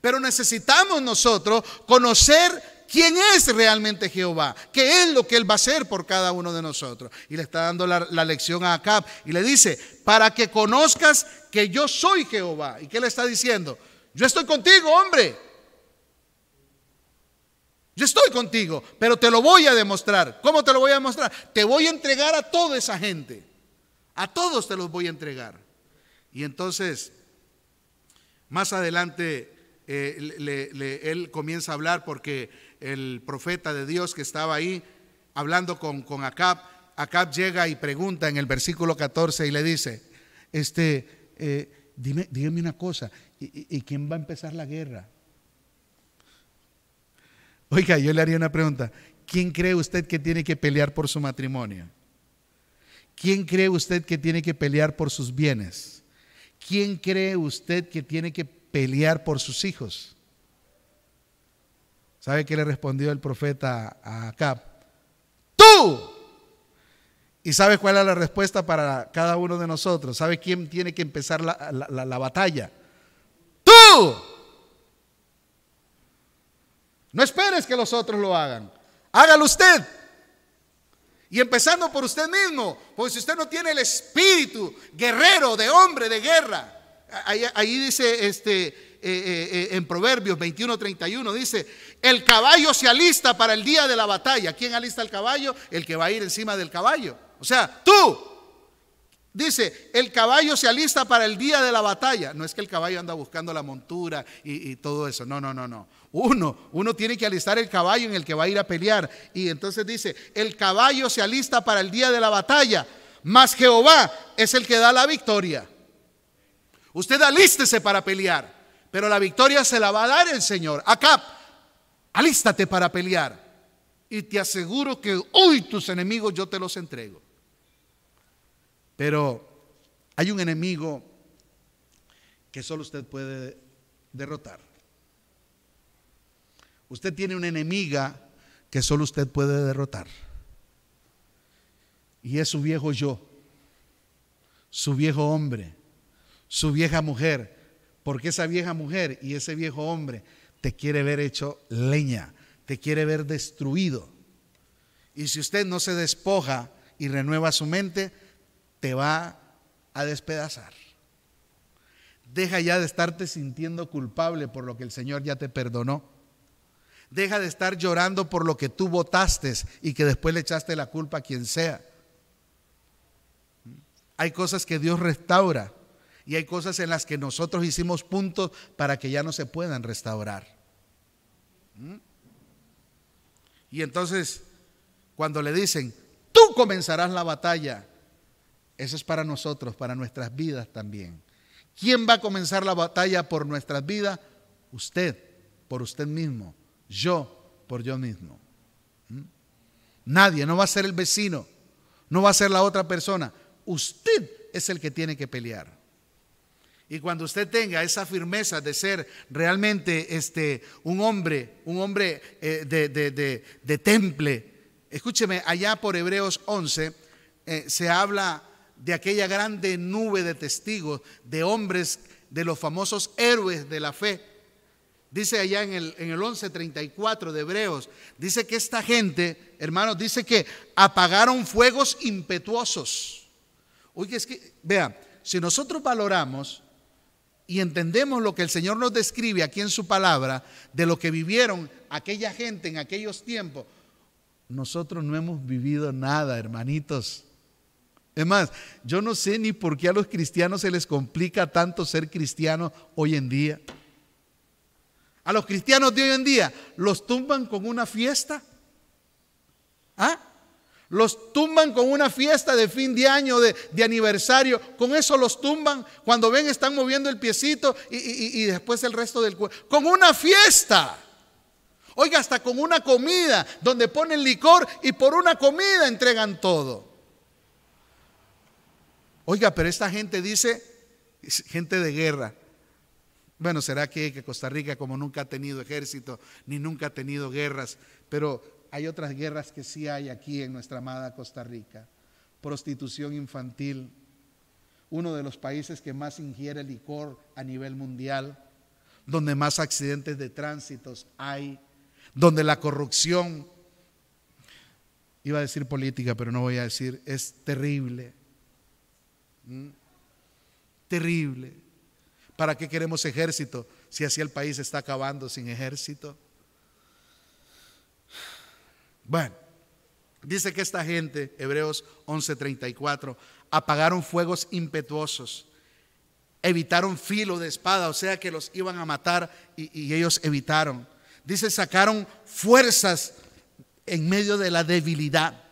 Pero necesitamos nosotros conocer quién es realmente Jehová, qué es lo que Él va a hacer por cada uno de nosotros. Y le está dando la, lección a Acab y le dice, para que conozcas que yo soy Jehová. ¿Y qué le está diciendo? Yo estoy contigo, hombre. Yo estoy contigo, pero te lo voy a demostrar. ¿Cómo te lo voy a demostrar? Te voy a entregar a toda esa gente. A todos te los voy a entregar. Y entonces, más adelante, eh, él comienza a hablar porque el profeta de Dios que estaba ahí hablando con, con Acab, Acab llega y pregunta en el versículo 14 y le dice, este, eh, dime, dígame una cosa, ¿y, quién va a empezar la guerra? Oiga, yo le haría una pregunta. ¿Quién cree usted que tiene que pelear por su matrimonio? ¿Quién cree usted que tiene que pelear por sus bienes? ¿Quién cree usted que tiene que pelear por sus hijos? ¿Sabe qué le respondió el profeta a Acab? Tú. ¿Y sabe cuál es la respuesta para cada uno de nosotros? ¿Sabe quién tiene que empezar la, la batalla? Tú. No esperes que los otros lo hagan. Hágalo usted. Y empezando por usted mismo, porque si usted no tiene el espíritu guerrero de hombre de guerra, ahí, dice este, eh, eh, eh, en Proverbios 21, 31, dice, el caballo se alista para el día de la batalla. ¿Quién alista el caballo? El que va a ir encima del caballo. O sea, tú. Dice, el caballo se alista para el día de la batalla. No es que el caballo anda buscando la montura y, y, todo eso. No, no, no, no. Uno, uno tiene que alistar el caballo en el que va a ir a pelear. Y entonces dice, el caballo se alista para el día de la batalla. Mas Jehová es el que da la victoria. Usted alístese para pelear. Pero la victoria se la va a dar el Señor. Acá, alístate para pelear. Y te aseguro que hoy tus enemigos yo te los entrego. Pero hay un enemigo que solo usted puede derrotar. Usted tiene una enemiga que solo usted puede derrotar. Y es su viejo yo, su viejo hombre, su vieja mujer. Porque esa vieja mujer y ese viejo hombre te quiere ver hecho leña, te quiere ver destruido. Y si usted no se despoja y renueva su mente, te va a despedazar. Deja ya de estarte sintiendo culpable por lo que el Señor ya te perdonó. Deja de estar llorando por lo que tú votaste y que después le echaste la culpa a quien sea. Hay cosas que Dios restaura y hay cosas en las que nosotros hicimos puntos para que ya no se puedan restaurar. Y entonces, cuando le dicen, tú comenzarás la batalla, eso es para nosotros, para nuestras vidas también. ¿Quién va a comenzar la batalla por nuestras vidas? Usted, por usted mismo. Yo, por yo mismo. ¿Mm? Nadie, no va a ser el vecino, no va a ser la otra persona. Usted es el que tiene que pelear. Y cuando usted tenga esa firmeza de ser realmente este, un hombre, un hombre eh, de, de, temple, escúcheme, allá por Hebreos 11 eh, se habla de aquella grande nube de testigos, de hombres, de los famosos héroes de la fe. Dice allá en el, en el 1134 de Hebreos, dice que esta gente, hermanos, dice que apagaron fuegos impetuosos. Oye, es que, vea, si nosotros valoramos y entendemos lo que el Señor nos describe aquí en su palabra, de lo que vivieron aquella gente en aquellos tiempos, nosotros no hemos vivido nada, hermanitos. Es más, yo no sé ni por qué a los cristianos se les complica tanto ser cristianos hoy en día. A los cristianos de hoy en día los tumban con una fiesta. ¿Ah? Los tumban con una fiesta de fin de año, de, aniversario. Con eso los tumban. Cuando ven están moviendo el piecito y, y después el resto del cuerpo. Con una fiesta. Oiga, hasta con una comida donde ponen licor y por una comida entregan todo. Oiga, pero esta gente dice, gente de guerra. Bueno, será que, Costa Rica como nunca ha tenido ejército, ni nunca ha tenido guerras, pero hay otras guerras que sí hay aquí en nuestra amada Costa Rica. Prostitución infantil, uno de los países que más ingiere licor a nivel mundial, donde más accidentes de tránsitos hay, donde la corrupción, iba a decir política, pero no voy a decir, es terrible Mm. Terrible. ¿Para qué queremos ejército si así el país está acabando sin ejército? Bueno, dice que esta gente, Hebreos 11:34, apagaron fuegos impetuosos, evitaron filo de espada, o sea que los iban a matar y, y ellos evitaron. Dice, sacaron fuerzas en medio de la debilidad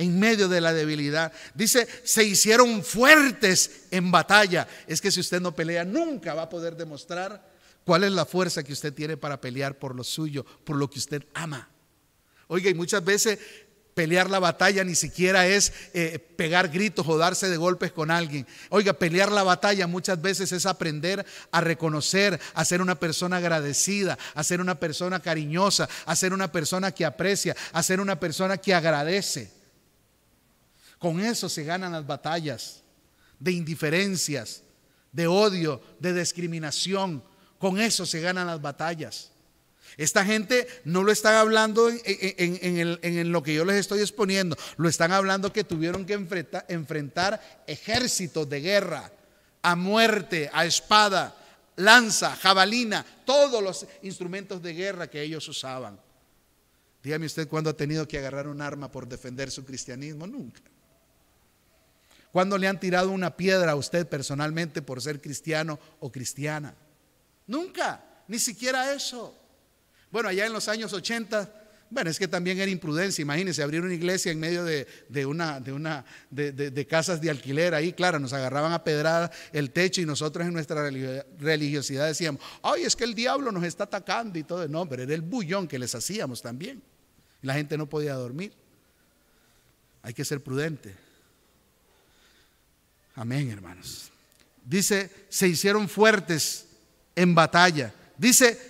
en medio de la debilidad. Dice, se hicieron fuertes en batalla. Es que si usted no pelea, nunca va a poder demostrar cuál es la fuerza que usted tiene para pelear por lo suyo, por lo que usted ama. Oiga, y muchas veces pelear la batalla ni siquiera es eh, pegar gritos o darse de golpes con alguien. Oiga, pelear la batalla muchas veces es aprender a reconocer, a ser una persona agradecida, a ser una persona cariñosa, a ser una persona que aprecia, a ser una persona que agradece. Con eso se ganan las batallas de indiferencias, de odio, de discriminación. Con eso se ganan las batallas. Esta gente no lo están hablando en, lo que yo les estoy exponiendo, lo están hablando que tuvieron que enfrentar ejércitos de guerra, a muerte, a espada, lanza, jabalina, todos los instrumentos de guerra que ellos usaban. Dígame usted cuándo ha tenido que agarrar un arma por defender su cristianismo, nunca. ¿Cuándo le han tirado una piedra a usted personalmente por ser cristiano o cristiana? Nunca, ni siquiera eso. Bueno, allá en los años 80, bueno, es que también era imprudencia. Imagínense abrir una iglesia en medio de, una, de, una de, casas de alquiler ahí, claro, nos agarraban a pedrada el techo y nosotros en nuestra religiosidad decíamos, ay, es que el diablo nos está atacando y todo. No, pero era el bullón que les hacíamos también. La gente no podía dormir. Hay que ser prudente. Amén, hermanos. Dice, se hicieron fuertes en batalla. Dice,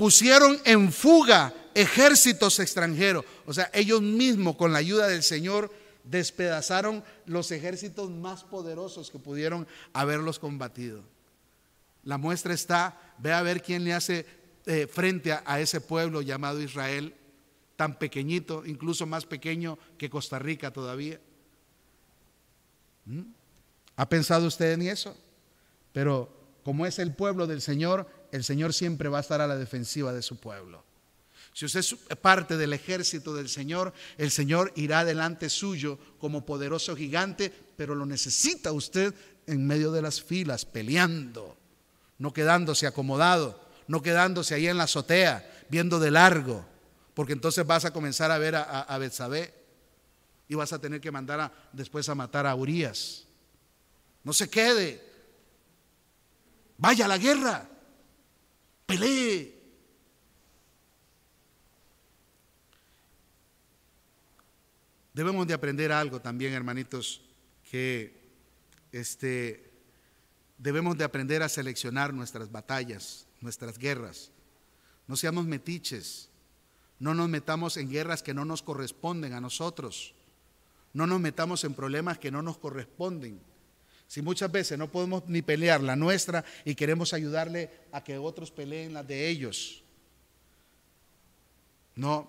pusieron en fuga ejércitos extranjeros. O sea, ellos mismos con la ayuda del Señor despedazaron los ejércitos más poderosos que pudieron haberlos combatido. La muestra está, ve a ver quién le hace eh, frente a, ese pueblo llamado Israel, tan pequeñito, incluso más pequeño que Costa Rica todavía. ¿Mm? ¿Ha pensado usted en eso? Pero como es el pueblo del Señor, el Señor siempre va a estar a la defensiva de su pueblo. Si usted es parte del ejército del Señor, el Señor irá delante suyo como poderoso gigante, pero lo necesita usted en medio de las filas, peleando, no quedándose acomodado, no quedándose ahí en la azotea, viendo de largo, porque entonces vas a comenzar a ver a, a, y vas a tener que mandar después a matar a Urias. No se quede. Vaya a la guerra. Pelee. Debemos de aprender algo también, hermanitos, que este, debemos de aprender a seleccionar nuestras batallas, nuestras guerras. No seamos metiches. No nos metamos en guerras que no nos corresponden a nosotros. No nos metamos en problemas que no nos corresponden. Si muchas veces no podemos ni pelear la nuestra y queremos ayudarle a que otros peleen las de ellos. No,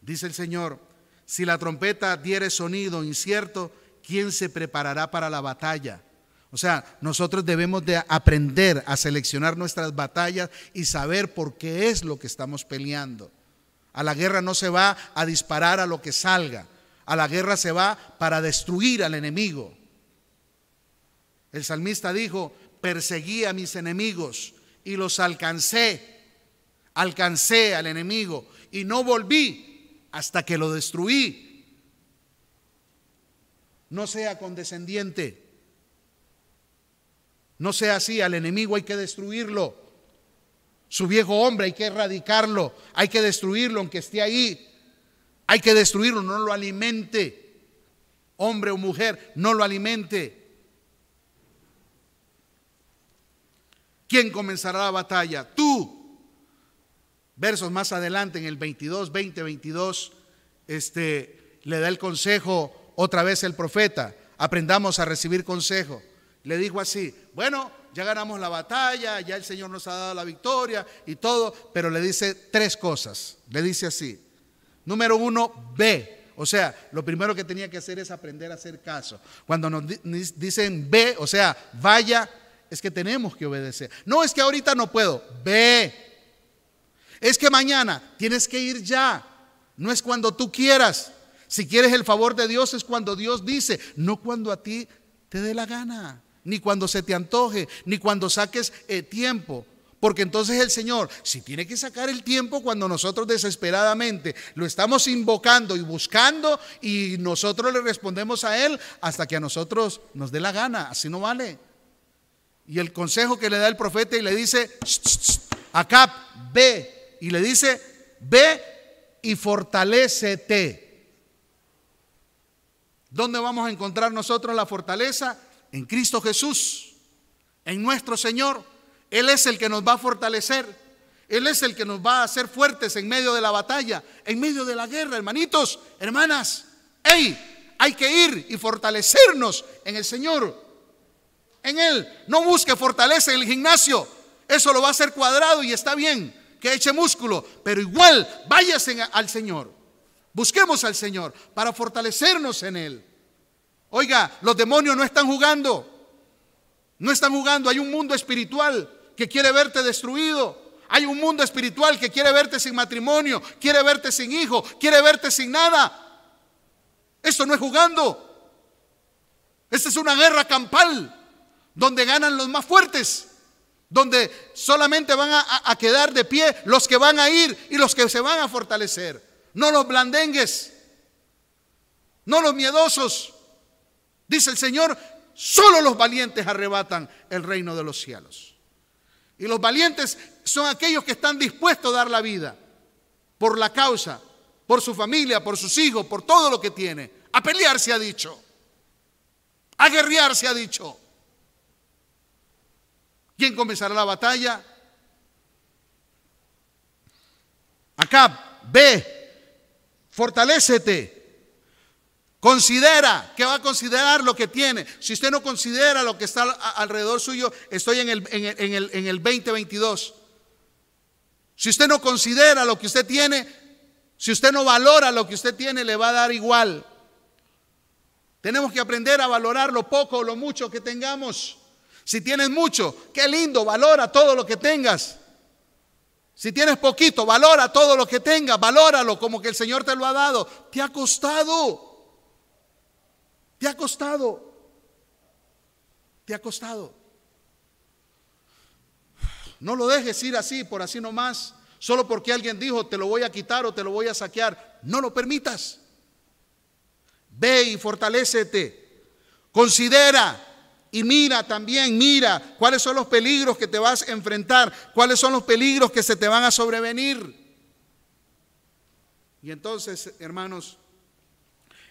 dice el Señor, si la trompeta diere sonido incierto, ¿quién se preparará para la batalla? O sea, nosotros debemos de aprender a seleccionar nuestras batallas y saber por qué es lo que estamos peleando. A la guerra no se va a disparar a lo que salga. A la guerra se va para destruir al enemigo. El salmista dijo, perseguí a mis enemigos y los alcancé. Alcancé al enemigo y no volví hasta que lo destruí. No sea condescendiente. No sea así, al enemigo hay que destruirlo. Su viejo hombre hay que erradicarlo, hay que destruirlo aunque esté ahí. Hay que destruirlo, no lo alimente. Hombre o mujer, no lo alimente. ¿Quién comenzará la batalla? Tú. Versos más adelante en el 22, 20, 22, este, le da el consejo otra vez el profeta. Aprendamos a recibir consejo. Le dijo así, bueno, ya ganamos la batalla, ya el Señor nos ha dado la victoria y todo, pero le dice tres cosas. Le dice así. Número uno, ve. O sea, lo primero que tenía que hacer es aprender a hacer caso. Cuando nos dicen ve, o sea, vaya, es que tenemos que obedecer. No es que ahorita no puedo, ve. Es que mañana tienes que ir ya. No es cuando tú quieras. Si quieres el favor de Dios es cuando Dios dice, no cuando a ti te dé la gana, ni cuando se te antoje, ni cuando saques eh, tiempo. Porque entonces el Señor, si tiene que sacar el tiempo cuando nosotros desesperadamente lo estamos invocando y buscando y nosotros le respondemos a Él hasta que a nosotros nos dé la gana, así no vale. Y el consejo que le da el profeta y le dice, Acá ve, y le dice, ve y fortalecete. ¿Dónde vamos a encontrar nosotros la fortaleza? En Cristo Jesús, en nuestro Señor. Él es el que nos va a fortalecer. Él es el que nos va a hacer fuertes en medio de la batalla, en medio de la guerra, hermanitos, hermanas. ¡Ey! Hay que ir y fortalecernos en el Señor. En Él. No busque fortaleza en el gimnasio. Eso lo va a hacer cuadrado y está bien que eche músculo, pero igual váyase al Señor. Busquemos al Señor para fortalecernos en Él. Oiga, los demonios no están jugando. No están jugando. Hay un mundo espiritual que quiere verte destruido. Hay un mundo espiritual que quiere verte sin matrimonio, quiere verte sin hijo, quiere verte sin nada. Esto no es jugando. Esta es una guerra campal donde ganan los más fuertes, donde solamente van a, quedar de pie los que van a ir y los que se van a fortalecer. No los blandengues, no los miedosos. Dice el Señor, Solo los valientes arrebatan el reino de los cielos. Y los valientes son aquellos que están dispuestos a dar la vida por la causa, por su familia, por sus hijos, por todo lo que tiene. A pelear se ha dicho. A guerrear se ha dicho. ¿Quién comenzará la batalla? Acá, ve, fortalécete, Considera, ¿qué va a considerar lo que tiene? Si usted no considera lo que está alrededor suyo, estoy en el, en el, en el 2022. Si usted no considera lo que usted tiene, si usted no valora lo que usted tiene, le va a dar igual. Tenemos que aprender a valorar lo poco o lo mucho que tengamos. Si tienes mucho, qué lindo, valora todo lo que tengas. Si tienes poquito, valora todo lo que tengas, valóralo como que el Señor te lo ha dado. Te ha costado. Te ha costado. Te ha costado. No lo dejes ir así, por así nomás, solo porque alguien dijo, te lo voy a quitar o te lo voy a saquear. No lo permitas. Ve y fortalécete. Considera y mira también, mira cuáles son los peligros que te vas a enfrentar, cuáles son los peligros que se te van a sobrevenir. Y entonces, hermanos,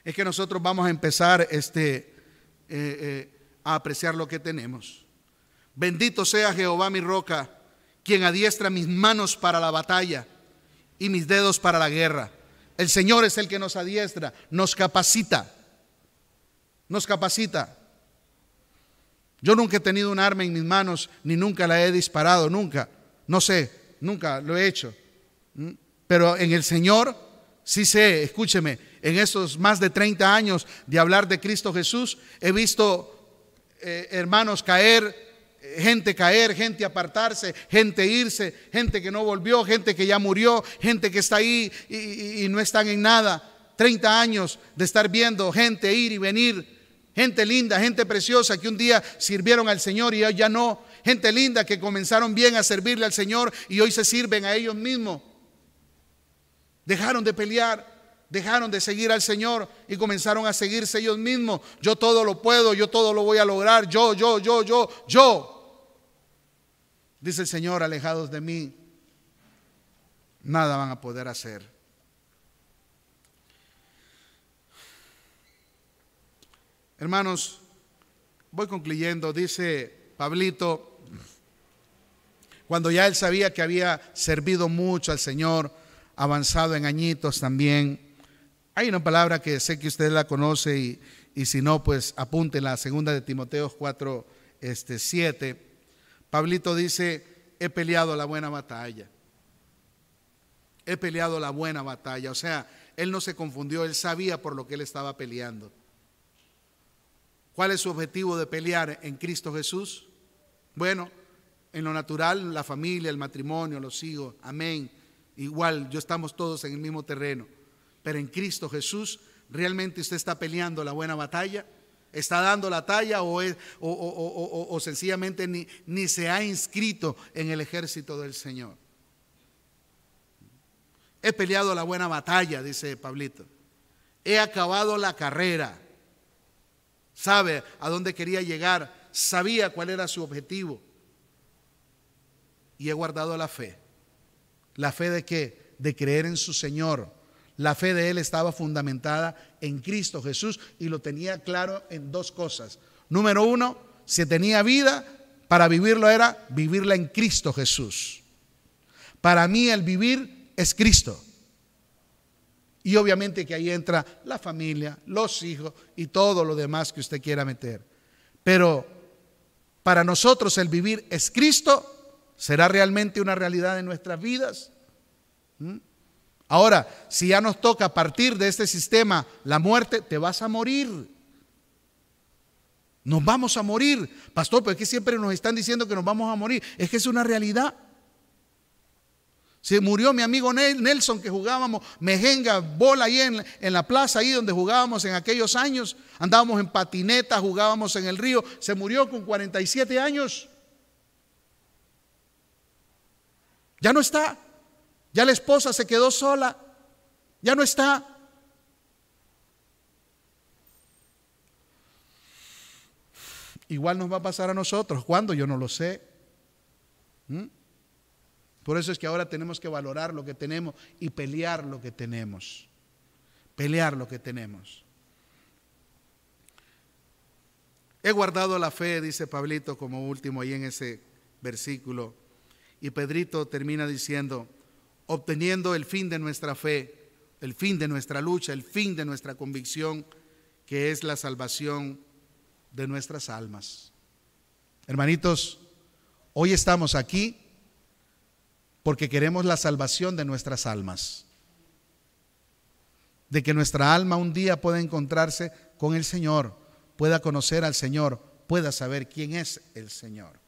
es que nosotros vamos a empezar este, eh, eh, a apreciar lo que tenemos. Bendito sea Jehová mi roca, quien adiestra mis manos para la batalla y mis dedos para la guerra. El Señor es el que nos adiestra, nos capacita, nos capacita. Yo nunca he tenido un arma en mis manos, ni nunca la he disparado, nunca. No sé, nunca lo he hecho. ¿Mm? Pero en el Señor sí sé, escúcheme, en esos más de 30 años de hablar de Cristo Jesús, he visto eh, hermanos caer, gente caer, gente apartarse, gente irse, gente que no volvió, gente que ya murió, gente que está ahí y, y no están en nada. 30 años de estar viendo gente ir y venir, gente linda, gente preciosa que un día sirvieron al Señor y hoy ya no, gente linda que comenzaron bien a servirle al Señor y hoy se sirven a ellos mismos. Dejaron de pelear, dejaron de seguir al Señor y comenzaron a seguirse ellos mismos. Yo todo lo puedo, yo todo lo voy a lograr, yo, yo, yo, yo, yo. Dice el Señor, alejados de mí, nada van a poder hacer. Hermanos, voy concluyendo, dice Pablito, cuando ya él sabía que había servido mucho al Señor, avanzado en añitos también, hay una palabra que sé que usted la conoce y, y si no, pues apunte la segunda de Timoteo 4, este, 7. Pablito dice, he peleado la buena batalla. He peleado la buena batalla. O sea, él no se confundió, él sabía por lo que él estaba peleando. ¿Cuál es su objetivo de pelear en Cristo Jesús? Bueno, en lo natural, la familia, el matrimonio, los hijos, amén. Igual, yo estamos todos en el mismo terreno. pero en Cristo Jesús, ¿realmente usted está peleando la buena batalla? ¿Está dando la talla o, o, sencillamente ni, ni se ha inscrito en el ejército del Señor? He peleado la buena batalla, dice Pablito. He acabado la carrera. Sabe a dónde quería llegar. Sabía cuál era su objetivo. Y he guardado la fe. ¿La fe de qué? De creer en su Señor. La fe de él estaba fundamentada en Cristo Jesús y lo tenía claro en dos cosas. Número uno, si tenía vida, para vivirlo era vivirla en Cristo Jesús. Para mí el vivir es Cristo. Y obviamente que ahí entra la familia, los hijos y todo lo demás que usted quiera meter. Pero para nosotros el vivir es Cristo. ¿Será realmente una realidad en nuestras vidas? ¿Mm? Ahora, si ya nos toca partir de este sistema la muerte, te vas a morir. Nos vamos a morir. Pastor, pero es que siempre nos están diciendo que nos vamos a morir. Es que es una realidad. Se murió mi amigo Nelson que jugábamos mejenga, bola ahí en, la plaza, ahí donde jugábamos en aquellos años. Andábamos en patineta, jugábamos en el río. Se murió con 47 años. Ya no está. Ya la esposa se quedó sola. Ya no está. Igual nos va a pasar a nosotros. ¿Cuándo? Yo no lo sé. ¿Mm? Por eso es que ahora tenemos que valorar lo que tenemos y pelear lo que tenemos. Pelear lo que tenemos. He guardado la fe, dice Pablito como último ahí en ese versículo. Y Pedrito termina diciendo, obteniendo el fin de nuestra fe, el fin de nuestra lucha, el fin de nuestra convicción, que es la salvación de nuestras almas. Hermanitos, hoy estamos aquí porque queremos la salvación de nuestras almas. De que nuestra alma un día pueda encontrarse con el Señor, pueda conocer al Señor, pueda saber quién es el Señor.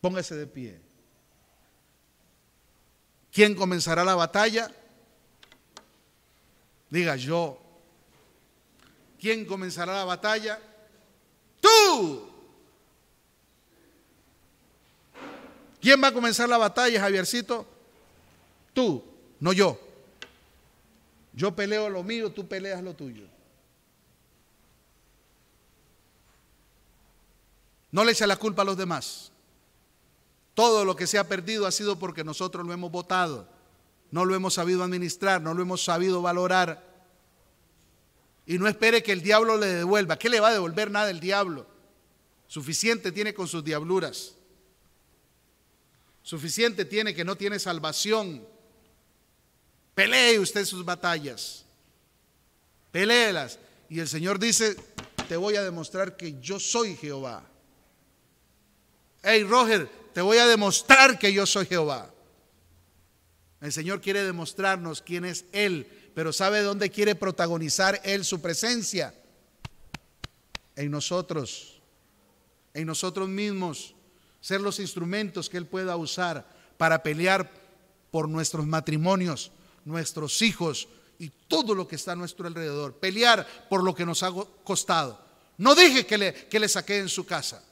Póngase de pie. ¿Quién comenzará la batalla? Diga yo. ¿Quién comenzará la batalla? Tú. ¿Quién va a comenzar la batalla, Javiercito? Tú, no yo. Yo peleo lo mío, tú peleas lo tuyo. No le eche la culpa a los demás. Todo lo que se ha perdido ha sido porque nosotros lo hemos votado, no lo hemos sabido administrar, no lo hemos sabido valorar. Y no espere que el diablo le devuelva. ¿Qué le va a devolver nada el diablo? Suficiente tiene con sus diabluras. Suficiente tiene que no tiene salvación. Pelee usted sus batallas. Peléelas. Y el Señor dice, te voy a demostrar que yo soy Jehová. Hey, Roger, te voy a demostrar que yo soy Jehová. El Señor quiere demostrarnos quién es Él, pero ¿sabe dónde quiere protagonizar Él su presencia? En nosotros, en nosotros mismos, ser los instrumentos que Él pueda usar para pelear por nuestros matrimonios, nuestros hijos y todo lo que está a nuestro alrededor. Pelear por lo que nos ha costado. No deje que le, que le saqueen su casa.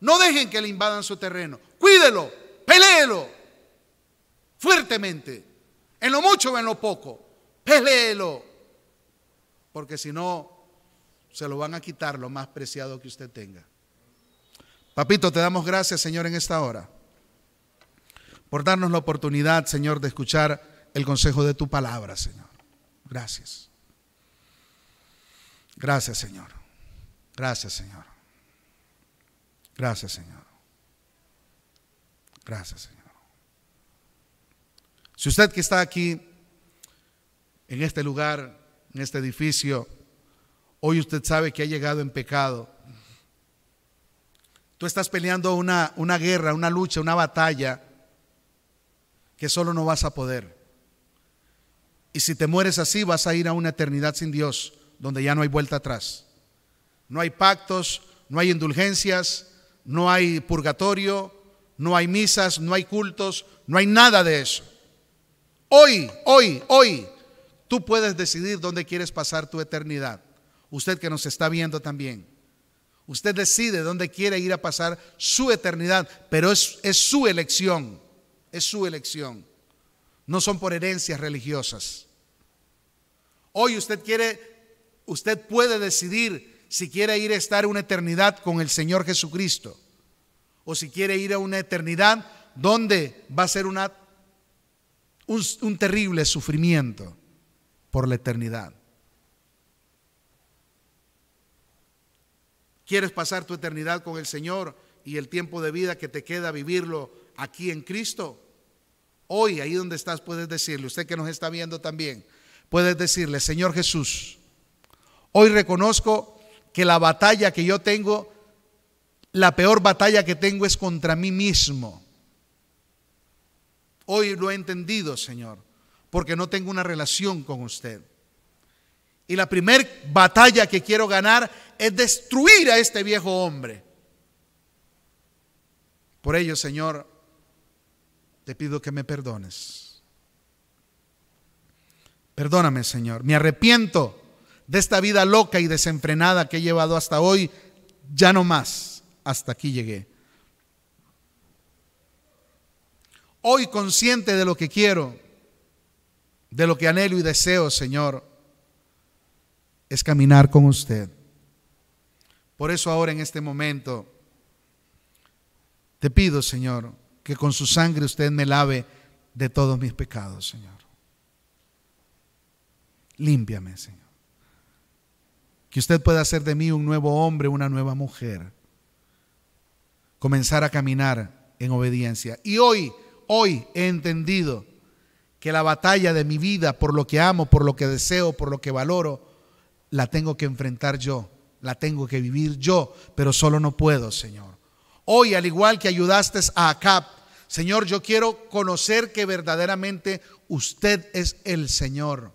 No dejen que le invadan su terreno. Cuídelo, peléelo fuertemente, en lo mucho o en lo poco. Peléelo, porque si no, se lo van a quitar lo más preciado que usted tenga. Papito, te damos gracias, Señor, en esta hora, por darnos la oportunidad, Señor, de escuchar el consejo de tu palabra, Señor. Gracias. Gracias, Señor. Gracias, Señor. Gracias, Señor. Gracias, Señor. Si usted que está aquí, en este lugar, en este edificio, hoy usted sabe que ha llegado en pecado, tú estás peleando una, una guerra, una lucha, una batalla que solo no vas a poder. Y si te mueres así, vas a ir a una eternidad sin Dios, donde ya no hay vuelta atrás. No hay pactos, no hay indulgencias, no hay purgatorio, no hay misas, no hay cultos, no hay nada de eso. Hoy, hoy, hoy, tú puedes decidir dónde quieres pasar tu eternidad. Usted que nos está viendo también. Usted decide dónde quiere ir a pasar su eternidad, pero es, es su elección, es su elección. No son por herencias religiosas. Hoy usted quiere, usted puede decidir si quiere ir a estar una eternidad con el Señor Jesucristo o si quiere ir a una eternidad donde va a ser una un, terrible sufrimiento por la eternidad. ¿Quieres pasar tu eternidad con el Señor y el tiempo de vida que te queda vivirlo aquí en Cristo? Hoy, ahí donde estás, puedes decirle, usted que nos está viendo también, puedes decirle, Señor Jesús, hoy reconozco que la batalla que yo tengo, la peor batalla que tengo es contra mí mismo. Hoy lo he entendido, Señor, porque no tengo una relación con usted. Y la primera batalla que quiero ganar es destruir a este viejo hombre. Por ello, Señor, te pido que me perdones. Perdóname, Señor. Me arrepiento de esta vida loca y desenfrenada que he llevado hasta hoy. Ya no más. Hasta aquí llegué. Hoy consciente de lo que quiero, de lo que anhelo y deseo, Señor, es caminar con usted. Por eso ahora en este momento te pido, Señor, que con su sangre usted me lave de todos mis pecados, Señor. Límpiame, Señor. Que usted pueda hacer de mí un nuevo hombre, una nueva mujer. Comenzar a caminar en obediencia. Y hoy hoy he entendido que la batalla de mi vida por lo que amo, por lo que deseo, por lo que valoro, la tengo que enfrentar yo, la tengo que vivir yo, pero solo no puedo, Señor. Hoy, al igual que ayudaste a Acab, Señor, yo quiero conocer que verdaderamente usted es el Señor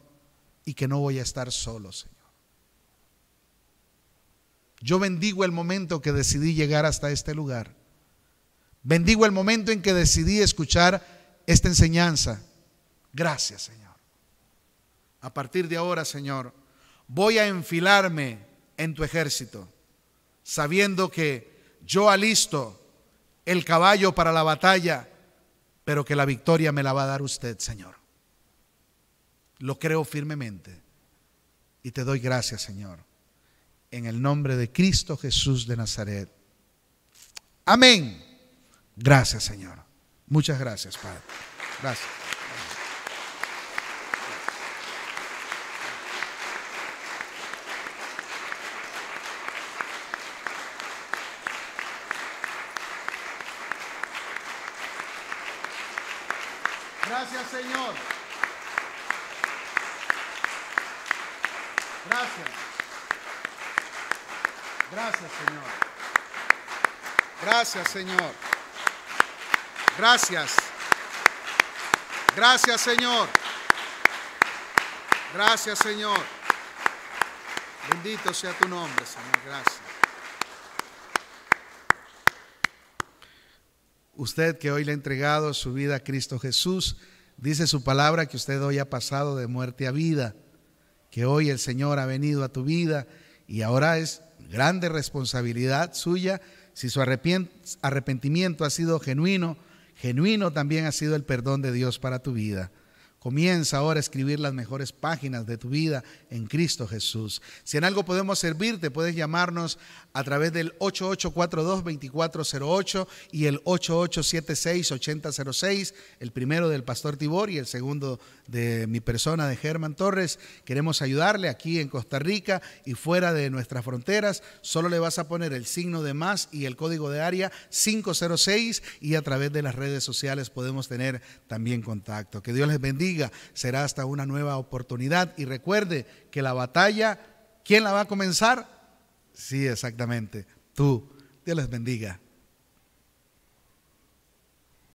y que no voy a estar solo, Señor. Yo bendigo el momento que decidí llegar hasta este lugar. Bendigo el momento en que decidí escuchar esta enseñanza. Gracias, Señor. A partir de ahora, Señor, voy a enfilarme en tu ejército, sabiendo que yo alisto el caballo para la batalla, pero que la victoria me la va a dar usted, Señor. Lo creo firmemente y te doy gracias, Señor. En el nombre de Cristo Jesús de Nazaret. Amén. Gracias, Señor. Muchas gracias, Padre. Gracias Señor. Gracias. Gracias, Señor. Gracias, Señor. Gracias. Gracias, Señor. Gracias, Señor. Bendito sea tu nombre, Señor. Gracias. Usted que hoy le ha entregado su vida a Cristo Jesús, dice su palabra que usted hoy ha pasado de muerte a vida, que hoy el Señor ha venido a tu vida y ahora es grande responsabilidad suya si su arrepentimiento ha sido genuino Genuino también ha sido el perdón de Dios para tu vida. Comienza ahora a escribir las mejores páginas de tu vida en Cristo Jesús. Si en algo podemos servirte, puedes llamarnos a través del 8842-2408 y el 8876-8006, el primero del Pastor Tibor y el segundo de mi persona, de Germán Torres. Queremos ayudarle aquí en Costa Rica y fuera de nuestras fronteras. Solo le vas a poner el signo de más y el código de área 506 y a través de las redes sociales podemos tener también contacto. Que Dios les bendiga. Será hasta una nueva oportunidad y recuerde que la batalla, ¿quién la va a comenzar? Sí, exactamente. Tú. Dios les bendiga.